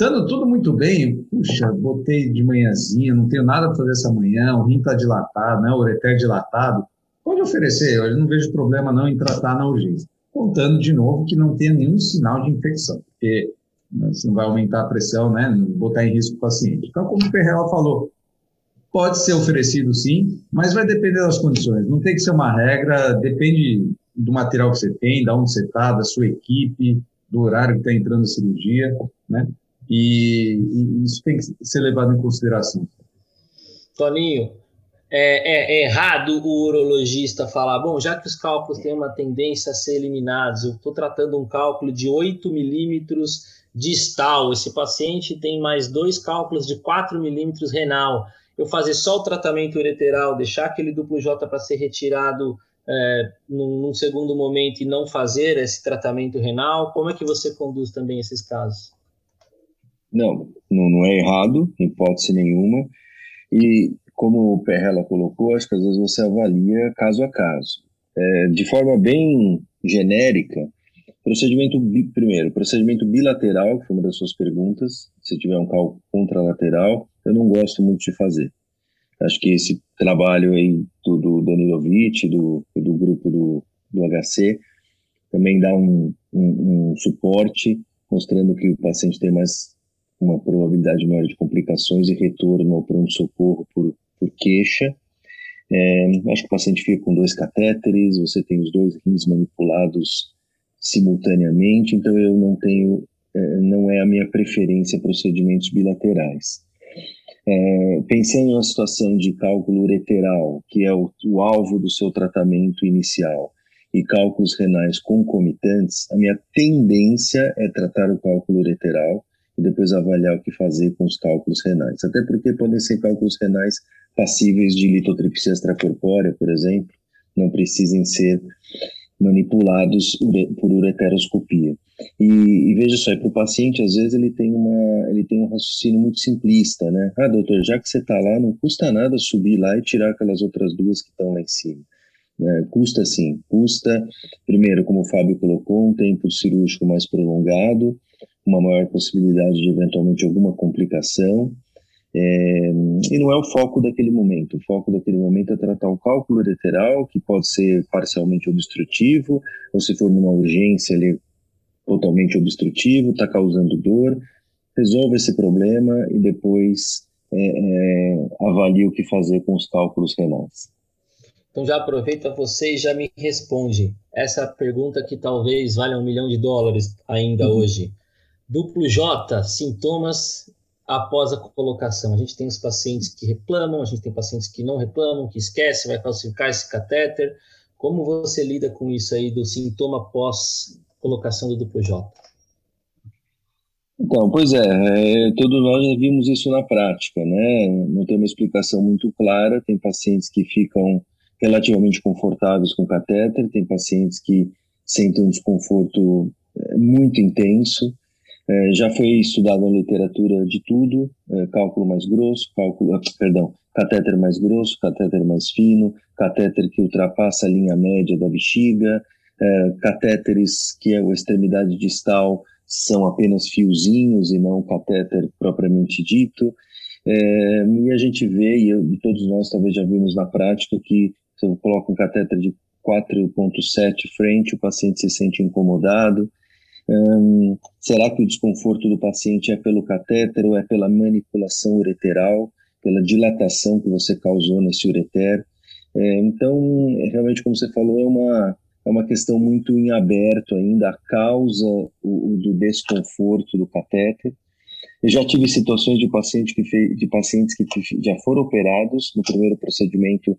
Estando tudo muito bem, puxa, botei de manhãzinha, não tenho nada para fazer essa manhã, o rim está dilatado, né, o ureter dilatado, pode oferecer, eu não vejo problema não em tratar na urgência. Contando de novo que não tenha nenhum sinal de infecção, porque né, você não vai aumentar a pressão, né, botar em risco o paciente. Então, como o Perrella falou, pode ser oferecido sim, mas vai depender das condições, não tem que ser uma regra, depende do material que você tem, da onde você está, da sua equipe, do horário que está entrando a cirurgia, né? E, e, isso tem que ser levado em consideração. Toninho, é, é, errado o urologista falar, bom, já que os cálculos têm uma tendência a ser eliminados, eu estou tratando um cálculo de 8 milímetros distal, esse paciente tem mais dois cálculos de 4 milímetros renal, eu fazer só o tratamento ureteral, deixar aquele duplo J para ser retirado é, num, num, segundo momento e não fazer esse tratamento renal, como é que você conduz também esses casos? Não, não, não é errado, em hipótese nenhuma, e como o Perrella colocou, acho que às vezes você avalia caso a caso. É, de forma bem genérica, procedimento primeiro, procedimento bilateral, que foi uma das suas perguntas, se tiver um cálculo contralateral, eu não gosto muito de fazer. Acho que esse trabalho aí do, do Danilovic, do, do grupo do, do HC, também dá um, um, um suporte, mostrando que o paciente tem mais uma probabilidade maior de complicações e retorno ao pronto-socorro por por queixa. É, acho que o paciente fica com dois catéteres, você tem os dois rins manipulados simultaneamente, então eu não tenho, é, não é a minha preferência procedimentos bilaterais. É, pensando na situação de cálculo ureteral, que é o, o alvo do seu tratamento inicial, e cálculos renais concomitantes, a minha tendência é tratar o cálculo ureteral e depois avaliar o que fazer com os cálculos renais. Até porque podem ser cálculos renais passíveis de litotripsia extracorpórea, por exemplo, não precisem ser manipulados por ureteroscopia. E, e veja só, para o paciente, às vezes ele tem, uma, ele tem um raciocínio muito simplista, né? Ah, doutor, já que você está lá, não custa nada subir lá e tirar aquelas outras duas que estão lá em cima. Né? Custa sim, custa, primeiro, como o Fábio colocou, um tempo cirúrgico mais prolongado, uma maior possibilidade de eventualmente alguma complicação. É, e não é o foco daquele momento. O foco daquele momento é tratar o cálculo ureteral, que pode ser parcialmente obstrutivo, ou se for numa urgência, ele é totalmente obstrutivo, está causando dor. Resolve esse problema e depois é, é, avalia o que fazer com os cálculos renais. Então já aproveita você e já me responde essa pergunta que talvez valha um milhão de dólares ainda uhum. hoje. Duplo J, sintomas após a colocação. A gente tem os pacientes que reclamam, a gente tem pacientes que não reclamam, que esquecem, vai calcificar esse catéter. Como você lida com isso aí do sintoma após colocação do duplo J? Então, pois é, é, todos nós já vimos isso na prática, né? Não tem uma explicação muito clara. Tem pacientes que ficam relativamente confortáveis com catéter, tem pacientes que sentem um desconforto é, muito intenso. É, já foi estudado na literatura de tudo, é, cálculo mais grosso, cálculo, ah, perdão, catéter mais grosso, catéter mais fino, catéter que ultrapassa a linha média da bexiga, é, catéteres que é a extremidade distal são apenas fiozinhos e não catéter propriamente dito. É, e a gente vê, e, eu, e todos nós talvez já vimos na prática, que você coloca um catéter de 4.7 frente, o paciente se sente incomodado, Hum, será que o desconforto do paciente é pelo catéter ou é pela manipulação ureteral, pela dilatação que você causou nesse ureter? É, então, realmente, como você falou, é uma, é uma questão muito em aberto ainda, a causa o, o do desconforto do catéter. Eu já tive situações de, paciente que fez, de pacientes que já foram operados no primeiro procedimento,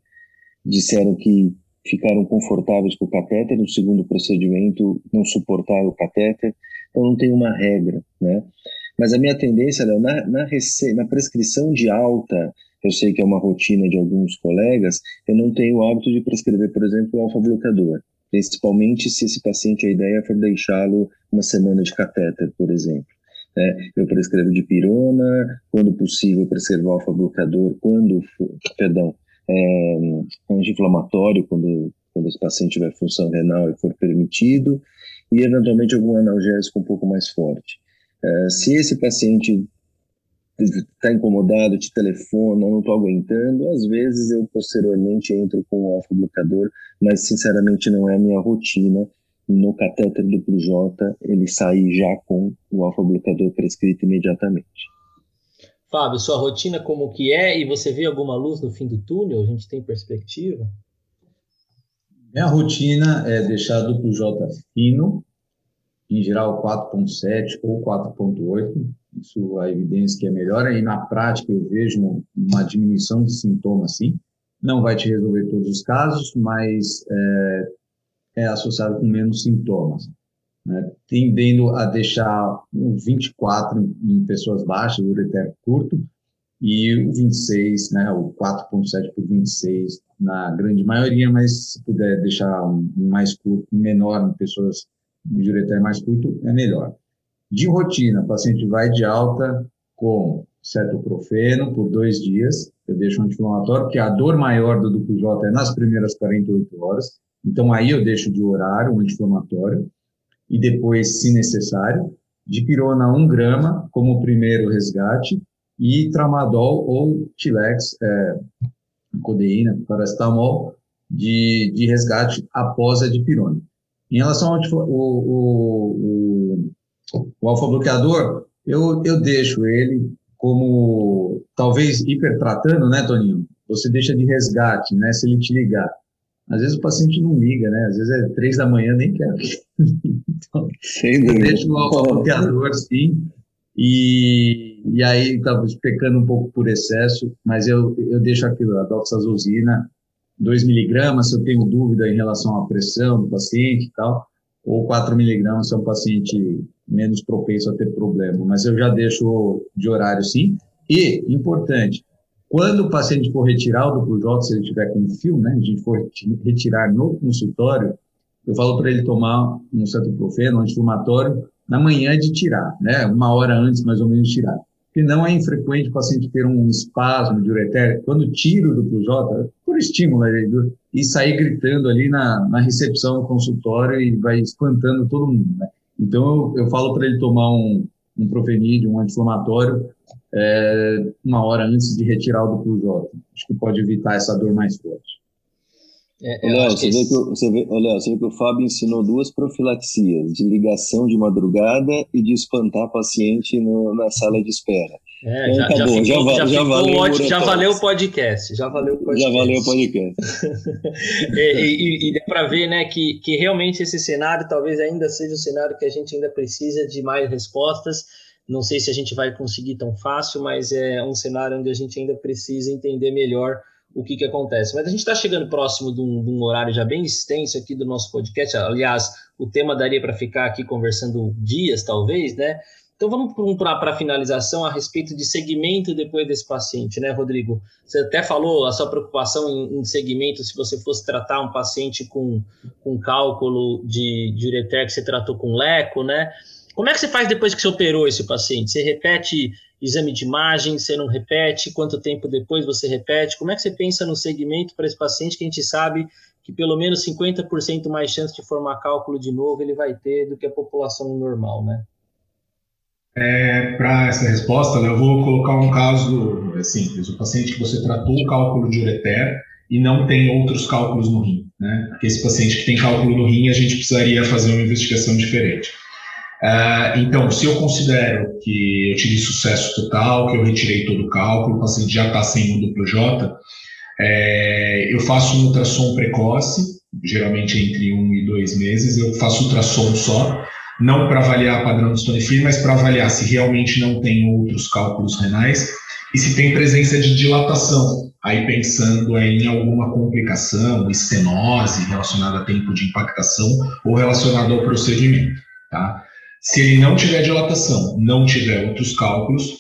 disseram que ficaram confortáveis com o catéter, no segundo procedimento não suportaram o catéter, então não tem uma regra, né? Mas a minha tendência, Léo, na, na, na prescrição de alta, eu sei que é uma rotina de alguns colegas, eu não tenho o hábito de prescrever, por exemplo, alfa-bloqueador, principalmente se esse paciente, a ideia for deixá-lo uma semana de catéter, por exemplo. Né? Eu prescrevo de pirona, quando possível, prescrevo alfa-bloqueador, quando, perdão, é, anti-inflamatório quando, quando esse paciente tiver função renal e for permitido, e eventualmente algum analgésico um pouco mais forte. É, se esse paciente está incomodado, te telefona, não estou aguentando, às vezes eu posteriormente entro com o alfa-bloqueador, mas sinceramente não é a minha rotina no catéter duplo J ele sair já com o alfa-bloqueador prescrito imediatamente. Fábio, sua rotina como que é e você vê alguma luz no fim do túnel? A gente tem perspectiva? Minha rotina é deixar duplo J fino, em geral 4.7 ou 4.8, isso a evidência que é melhor, e na prática eu vejo uma diminuição de sintomas sim, não vai te resolver todos os casos, mas é, é associado com menos sintomas. Né? Tendendo a deixar o 24 em pessoas baixas, o ureter curto, e o 26, né, o 4.7 por 26 na grande maioria, mas se puder deixar um, mais curto, um menor em pessoas de ureter mais curto, é melhor. De rotina, o paciente vai de alta com cetoprofeno por dois dias, eu deixo um anti-inflamatório, porque a dor maior do duplo J é nas primeiras 48 horas, então aí eu deixo de horário um anti-inflamatório, e depois, se necessário, de pirona 1 grama como primeiro resgate, e tramadol ou tilex, é, codeína, paracetamol, de, de resgate após a dipirona. Em relação ao o, o, o, alfa-bloqueador, eu, eu deixo ele como, talvez hipertratando, né, Toninho? Você deixa de resgate, né, se ele te ligar. Às vezes o paciente não liga, né? Às vezes é três da manhã, nem quer. então, eu deixo o alfa-bloqueador, sim. E, e aí estava pecando um pouco por excesso, mas eu, eu deixo aquilo, a doxazosina, 2 miligramas, se eu tenho dúvida em relação à pressão do paciente e tal, ou 4 miligramas se é um paciente menos propenso a ter problema. Mas eu já deixo de horário sim. E, importante, quando o paciente for retirar o duplo J, se ele tiver com fio, né, a gente for retirar no consultório, eu falo para ele tomar um cetoprofeno, um anti-inflamatório, na manhã de tirar, né, uma hora antes mais ou menos de tirar. Porque não é infrequente o paciente ter um espasmo de ureter, quando tira o duplo J, por estímulo, e sair gritando ali na, na recepção do consultório e vai espantando todo mundo, né? Então, eu, eu falo para ele tomar um, um profenídeo, um anti-inflamatório, é, uma hora antes de retirar o duplo J. Acho que pode evitar essa dor mais forte. É, Léo, você, vê que o, você, vê, você vê que o Fábio ensinou duas profilaxias, de ligação de madrugada e de espantar paciente no, na sala de espera. É, então, já, já, ficou, já, já, já, valeu ótimo, já valeu o podcast. Já valeu o podcast. Já valeu o podcast. e, e, e dá para ver né, que, que realmente esse cenário talvez ainda seja o cenário que a gente ainda precisa de mais respostas. Não sei se a gente vai conseguir tão fácil, mas é um cenário onde a gente ainda precisa entender melhor o que, que acontece. Mas a gente está chegando próximo de um, de um, horário já bem extenso aqui do nosso podcast. Aliás, o tema daria para ficar aqui conversando dias, talvez, né? Então vamos para a finalização a respeito de segmento depois desse paciente, né, Rodrigo? Você até falou a sua preocupação em, em segmento se você fosse tratar um paciente com, com cálculo de, de ureter que você tratou com leco, né? Como é que você faz depois que você operou esse paciente? Você repete exame de imagem, você não repete? Quanto tempo depois você repete? Como é que você pensa no segmento para esse paciente que a gente sabe que pelo menos 50% mais chance de formar cálculo de novo ele vai ter do que a população normal, né? É, Para essa resposta, eu vou colocar um caso é simples. O paciente que você tratou o cálculo de ureter e não tem outros cálculos no rim. Né? Porque esse paciente que tem cálculo no rim, a gente precisaria fazer uma investigação diferente. Uh, então, se eu considero que eu tive sucesso total, que eu retirei todo o cálculo, o paciente já está sem o duplo J, é, eu faço um ultrassom precoce, geralmente entre um e dois meses, eu faço ultrassom só, não para avaliar padrão de Stonefree, mas para avaliar se realmente não tem outros cálculos renais e se tem presença de dilatação, aí pensando em alguma complicação, estenose relacionada a tempo de impactação ou relacionada ao procedimento. Tá? Se ele não tiver dilatação, não tiver outros cálculos,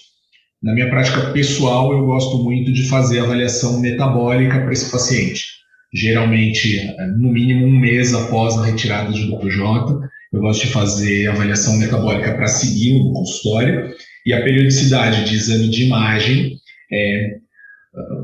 na minha prática pessoal eu gosto muito de fazer avaliação metabólica para esse paciente. Geralmente, no mínimo um mês após a retirada de J, eu gosto de fazer avaliação metabólica para seguir no consultório e a periodicidade de exame de imagem. É,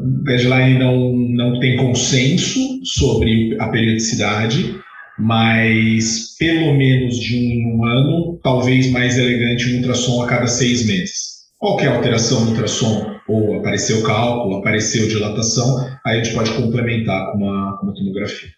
o guideline não, não tem consenso sobre a periodicidade, mas pelo menos de um em um ano, talvez mais elegante um ultrassom a cada seis meses. Qualquer alteração no ultrassom, ou apareceu cálculo, apareceu dilatação, aí a gente pode complementar com uma, com uma tomografia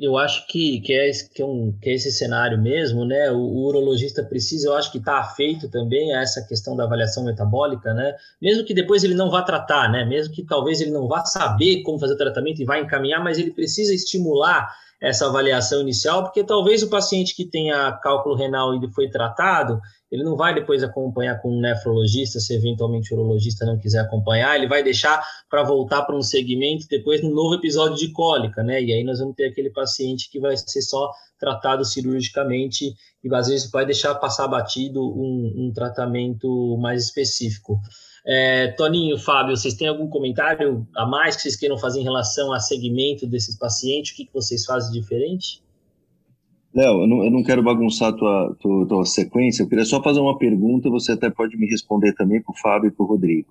eu acho que, que, é, que, é um, que é esse cenário mesmo, né? O, o urologista precisa, eu acho que está afeito também a essa questão da avaliação metabólica, né? Mesmo que depois ele não vá tratar, né? Mesmo que talvez ele não vá saber como fazer o tratamento e vá encaminhar, mas ele precisa estimular essa avaliação inicial, porque talvez o paciente que tenha cálculo renal e foi tratado, ele não vai depois acompanhar com um nefrologista, se eventualmente o urologista não quiser acompanhar, ele vai deixar para voltar para um segmento depois no novo episódio de cólica, né? E aí nós vamos ter aquele paciente que vai ser só tratado cirurgicamente e às vezes vai deixar passar batido um, um tratamento mais específico. É, Toninho, Fábio, vocês têm algum comentário a mais que vocês queiram fazer em relação a segmento desses pacientes? O que, que vocês fazem diferente? Léo, eu não, eu não quero bagunçar a tua, tua, tua, sequência, eu queria só fazer uma pergunta, você até pode me responder também para o Fábio e para o Rodrigo.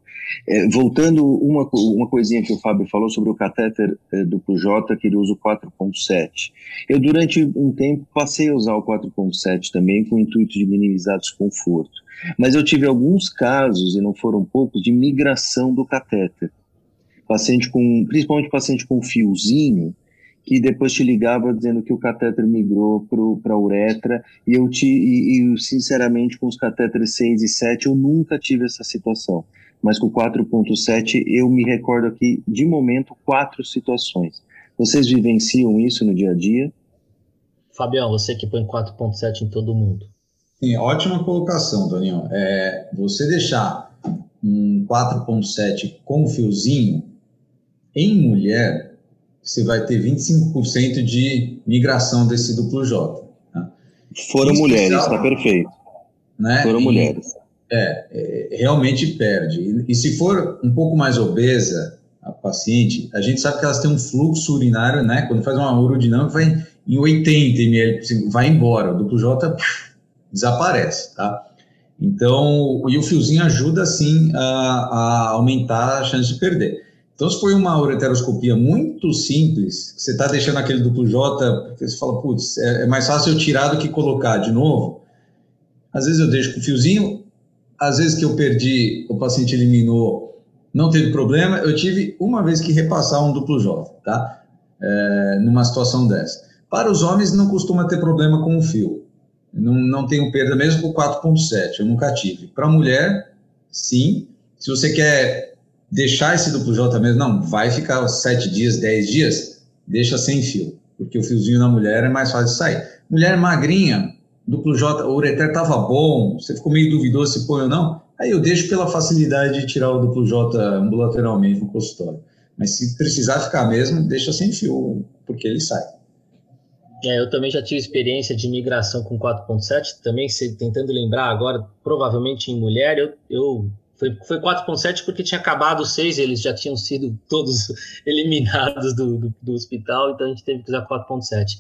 É, voltando uma, uma coisinha que o Fábio falou sobre o catéter é, duplo J, que ele usa o 4.7. Eu, durante um tempo, passei a usar o 4.7 também, com o intuito de minimizar desconforto. Mas eu tive alguns casos, e não foram poucos, de migração do catéter. Paciente com, principalmente paciente com fiozinho, que depois te ligava dizendo que o catéter migrou para a uretra, e eu te, e, e, sinceramente com os catéteres 6 e 7 eu nunca tive essa situação, mas com 4.7 eu me recordo aqui de momento quatro situações. Vocês vivenciam isso no dia a dia? Fabião, você que põe 4.7 em todo mundo. Sim, ótima colocação, Toninho. É, você deixar um 4.7 com fiozinho em mulher você vai ter 25% de migração desse duplo J. Tá? Foram mulheres, está perfeito. Né? Foram e, mulheres. É, é, realmente perde. E, e, se for um pouco mais obesa a paciente, a gente sabe que elas têm um fluxo urinário, né? Quando faz uma urodinâmica, vai em 80 ml, vai embora. O duplo J desaparece, tá? Então, e o fiozinho ajuda, sim, a, a aumentar a chance de perder. Então, se foi uma ureteroscopia muito simples, você está deixando aquele duplo J, porque você fala, putz, é, é, mais fácil eu tirar do que colocar de novo. Às vezes eu deixo com o fiozinho, às vezes que eu perdi, o paciente eliminou, não teve problema, eu tive uma vez que repassar um duplo J, tá? É, numa situação dessa. Para os homens não costuma ter problema com o fio. Não, não tenho perda mesmo com 4.7, eu nunca tive. Para mulher, sim. Se você quer deixar esse duplo J mesmo, não, vai ficar sete dias, dez dias, deixa sem fio, porque o fiozinho na mulher é mais fácil de sair. Mulher magrinha, duplo J, o ureter estava bom, você ficou meio duvidoso se põe ou não, aí eu deixo pela facilidade de tirar o duplo J ambulatorialmente no consultório. Mas se precisar ficar mesmo, deixa sem fio, porque ele sai. É, eu também já tive experiência de migração com 4.7, também se, tentando lembrar agora, provavelmente em mulher, eu, eu foi, foi 4,7 porque tinha acabado os seis, eles já tinham sido todos eliminados do, do, do hospital, então a gente teve que usar 4,7.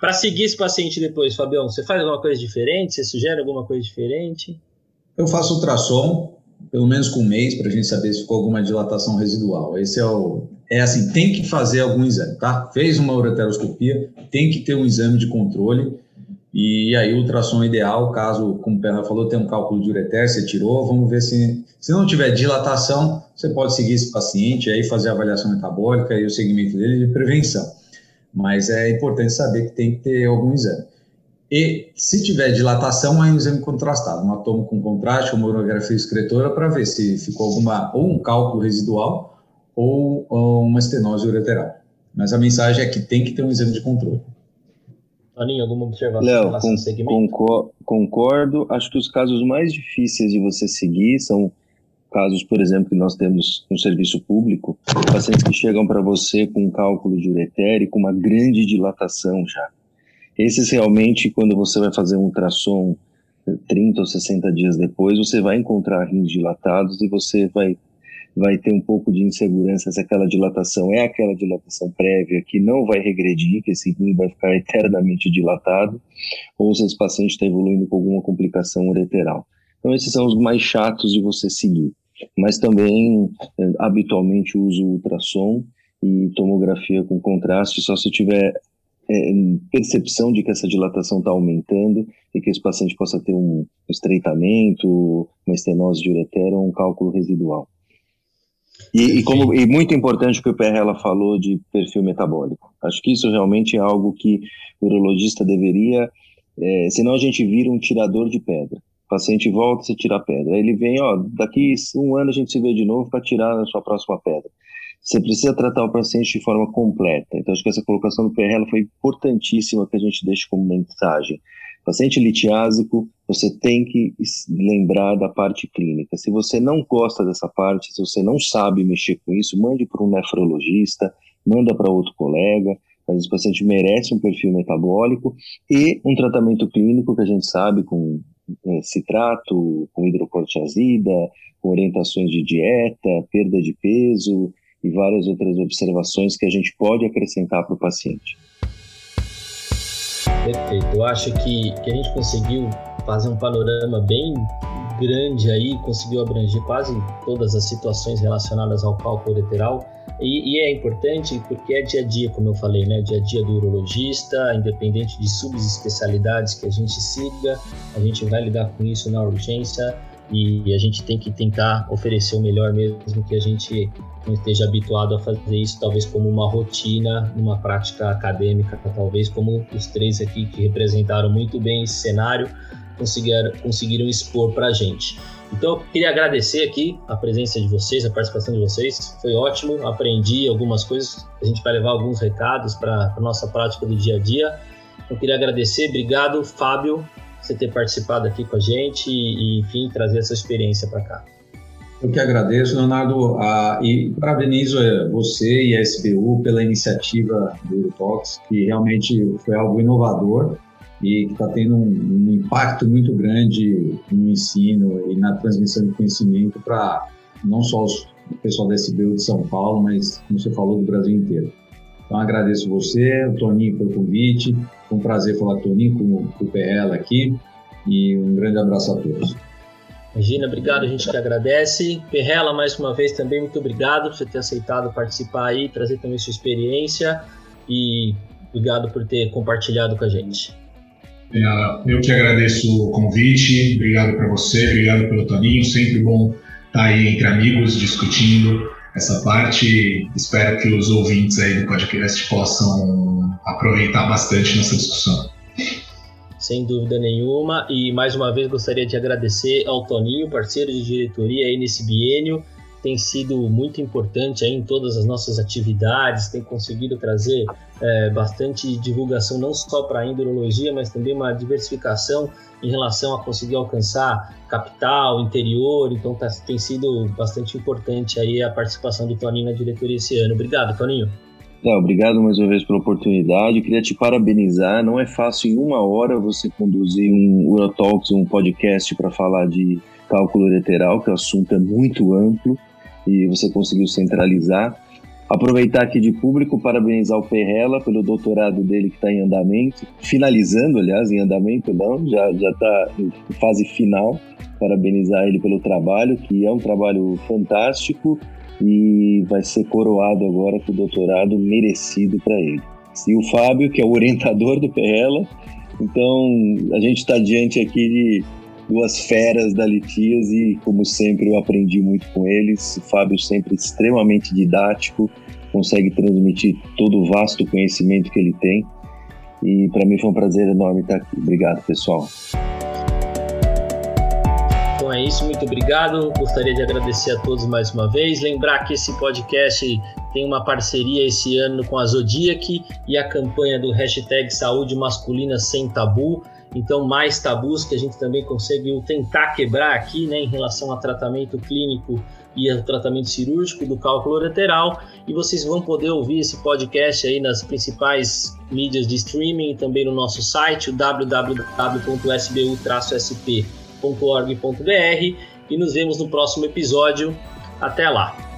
Para seguir esse paciente depois, Fabião, você faz alguma coisa diferente? Você sugere alguma coisa diferente? Eu faço ultrassom, pelo menos com um mês, para a gente saber se ficou alguma dilatação residual. Esse é o. É assim, tem que fazer algum exame, tá? Fez uma ureteroscopia, tem que ter um exame de controle. E aí, ultrassom ideal, caso, como o Perna falou, tem um cálculo de ureter, você tirou, vamos ver se, se não tiver dilatação, você pode seguir esse paciente aí, fazer a avaliação metabólica e o segmento dele de prevenção. Mas é importante saber que tem que ter algum exame. E se tiver dilatação, aí um exame contrastado, um atomo com contraste, uma urografia excretora, para ver se ficou alguma, ou um cálculo residual ou, ou uma estenose ureteral. Mas a mensagem é que tem que ter um exame de controle. Toninho, alguma observação Léo, com, concordo. Acho que os casos mais difíceis de você seguir são casos, por exemplo, que nós temos no serviço público, pacientes que chegam para você com um cálculo de ureter e com uma grande dilatação já. Esses realmente, quando você vai fazer um ultrassom 30 ou 60 dias depois, você vai encontrar rins dilatados e você vai vai ter um pouco de insegurança se aquela dilatação é aquela dilatação prévia que não vai regredir, que esse rim vai ficar eternamente dilatado, ou se esse paciente está evoluindo com alguma complicação ureteral. Então, esses são os mais chatos de você seguir. Mas também, é, habitualmente, uso ultrassom e tomografia com contraste, só se tiver é, percepção de que essa dilatação está aumentando e que esse paciente possa ter um estreitamento, uma estenose de ureter ou um cálculo residual. E, e, como, e muito importante o que o PR ela falou de perfil metabólico. Acho que isso realmente é algo que o urologista deveria, é, senão a gente vira um tirador de pedra. O paciente volta, você tira a pedra. Aí ele vem, ó, daqui um ano a gente se vê de novo para tirar a sua próxima pedra. você precisa tratar o paciente de forma completa. Então, acho que essa colocação do PRL foi importantíssima que a gente deixe como mensagem. Paciente litiásico, você tem que lembrar da parte clínica. Se você não gosta dessa parte, se você não sabe mexer com isso, mande para um nefrologista, manda para outro colega. Mas o paciente merece um perfil metabólico e um tratamento clínico que a gente sabe com é, citrato, com hidrocortiazida, com orientações de dieta, perda de peso e várias outras observações que a gente pode acrescentar para o paciente. Perfeito. Eu acho que, que a gente conseguiu fazer um panorama bem grande aí, conseguiu abranger quase todas as situações relacionadas ao cálculo ureteral. E, e, é importante porque é dia a dia, como eu falei, né? Dia a dia do urologista, independente de subespecialidades que a gente siga, a gente vai lidar com isso na urgência e a gente tem que tentar oferecer o melhor mesmo que a gente não esteja habituado a fazer isso talvez como uma rotina numa prática acadêmica talvez como os três aqui que representaram muito bem esse cenário conseguiram, conseguiram expor para a gente. Então eu queria agradecer aqui a presença de vocês a participação de vocês. Foi ótimo aprendi algumas coisas. A gente vai levar alguns recados para a nossa prática do dia a dia. Eu queria agradecer. Obrigado Fábio você ter participado aqui com a gente e, enfim, trazer essa experiência para cá. Eu que agradeço, Leonardo, a, e parabenizo é, você e a SBU pela iniciativa do Eurotalks, que realmente foi algo inovador e que está tendo um, um, impacto muito grande no ensino e na transmissão de conhecimento para não só os, o pessoal da SBU de São Paulo, mas, como você falou, do Brasil inteiro. Então, agradeço você, o Toninho, pelo convite. Foi um prazer falar com o Toninho, com o PL aqui. E um grande abraço a todos. Regina, obrigado, a gente que agradece. Perrela, mais uma vez também, muito obrigado por você ter aceitado participar aí, trazer também sua experiência e obrigado por ter compartilhado com a gente. É, eu que agradeço o convite, obrigado para você, obrigado pelo Toninho, sempre bom estar aí entre amigos discutindo essa parte. Espero que os ouvintes aí do podcast possam aproveitar bastante nessa discussão. Sem dúvida nenhuma. E mais uma vez gostaria de agradecer ao Toninho, parceiro de diretoria aí nesse biênio. Tem sido muito importante aí em todas as nossas atividades, tem conseguido trazer é, bastante divulgação, não só para a endurologia, mas também uma diversificação em relação a conseguir alcançar capital, interior. Então tá, tem sido bastante importante aí a participação do Toninho na diretoria esse ano. Obrigado, Toninho. Não, obrigado mais uma vez pela oportunidade. Eu queria te parabenizar. Não é fácil em uma hora você conduzir um Urotalks, um podcast para falar de cálculo lateral, que o assunto é muito amplo e você conseguiu centralizar. Aproveitar aqui de público, parabenizar o Perrela pelo doutorado dele que está em andamento, finalizando, aliás, em andamento não, já está em fase final. Parabenizar ele pelo trabalho, que é um trabalho fantástico e vai ser coroado agora com o doutorado merecido para ele. E o Fábio, que é o orientador do PRELA, então a gente está diante aqui de duas feras da Litias e, como sempre, eu aprendi muito com eles. O Fábio sempre extremamente didático, consegue transmitir todo o vasto conhecimento que ele tem. E para mim foi um prazer enorme estar aqui. Obrigado, pessoal. É isso, muito obrigado. Gostaria de agradecer a todos mais uma vez. Lembrar que esse podcast tem uma parceria esse ano com a Zodiac e a campanha do hashtag Saúde Masculina Sem Tabu. Então, mais tabus que a gente também conseguiu tentar quebrar aqui, né, em relação a tratamento clínico e ao tratamento cirúrgico do cálculo lateral. E vocês vão poder ouvir esse podcast aí nas principais mídias de streaming e também no nosso site, www.sbu-sp.org.br e nos vemos no próximo episódio. Até lá!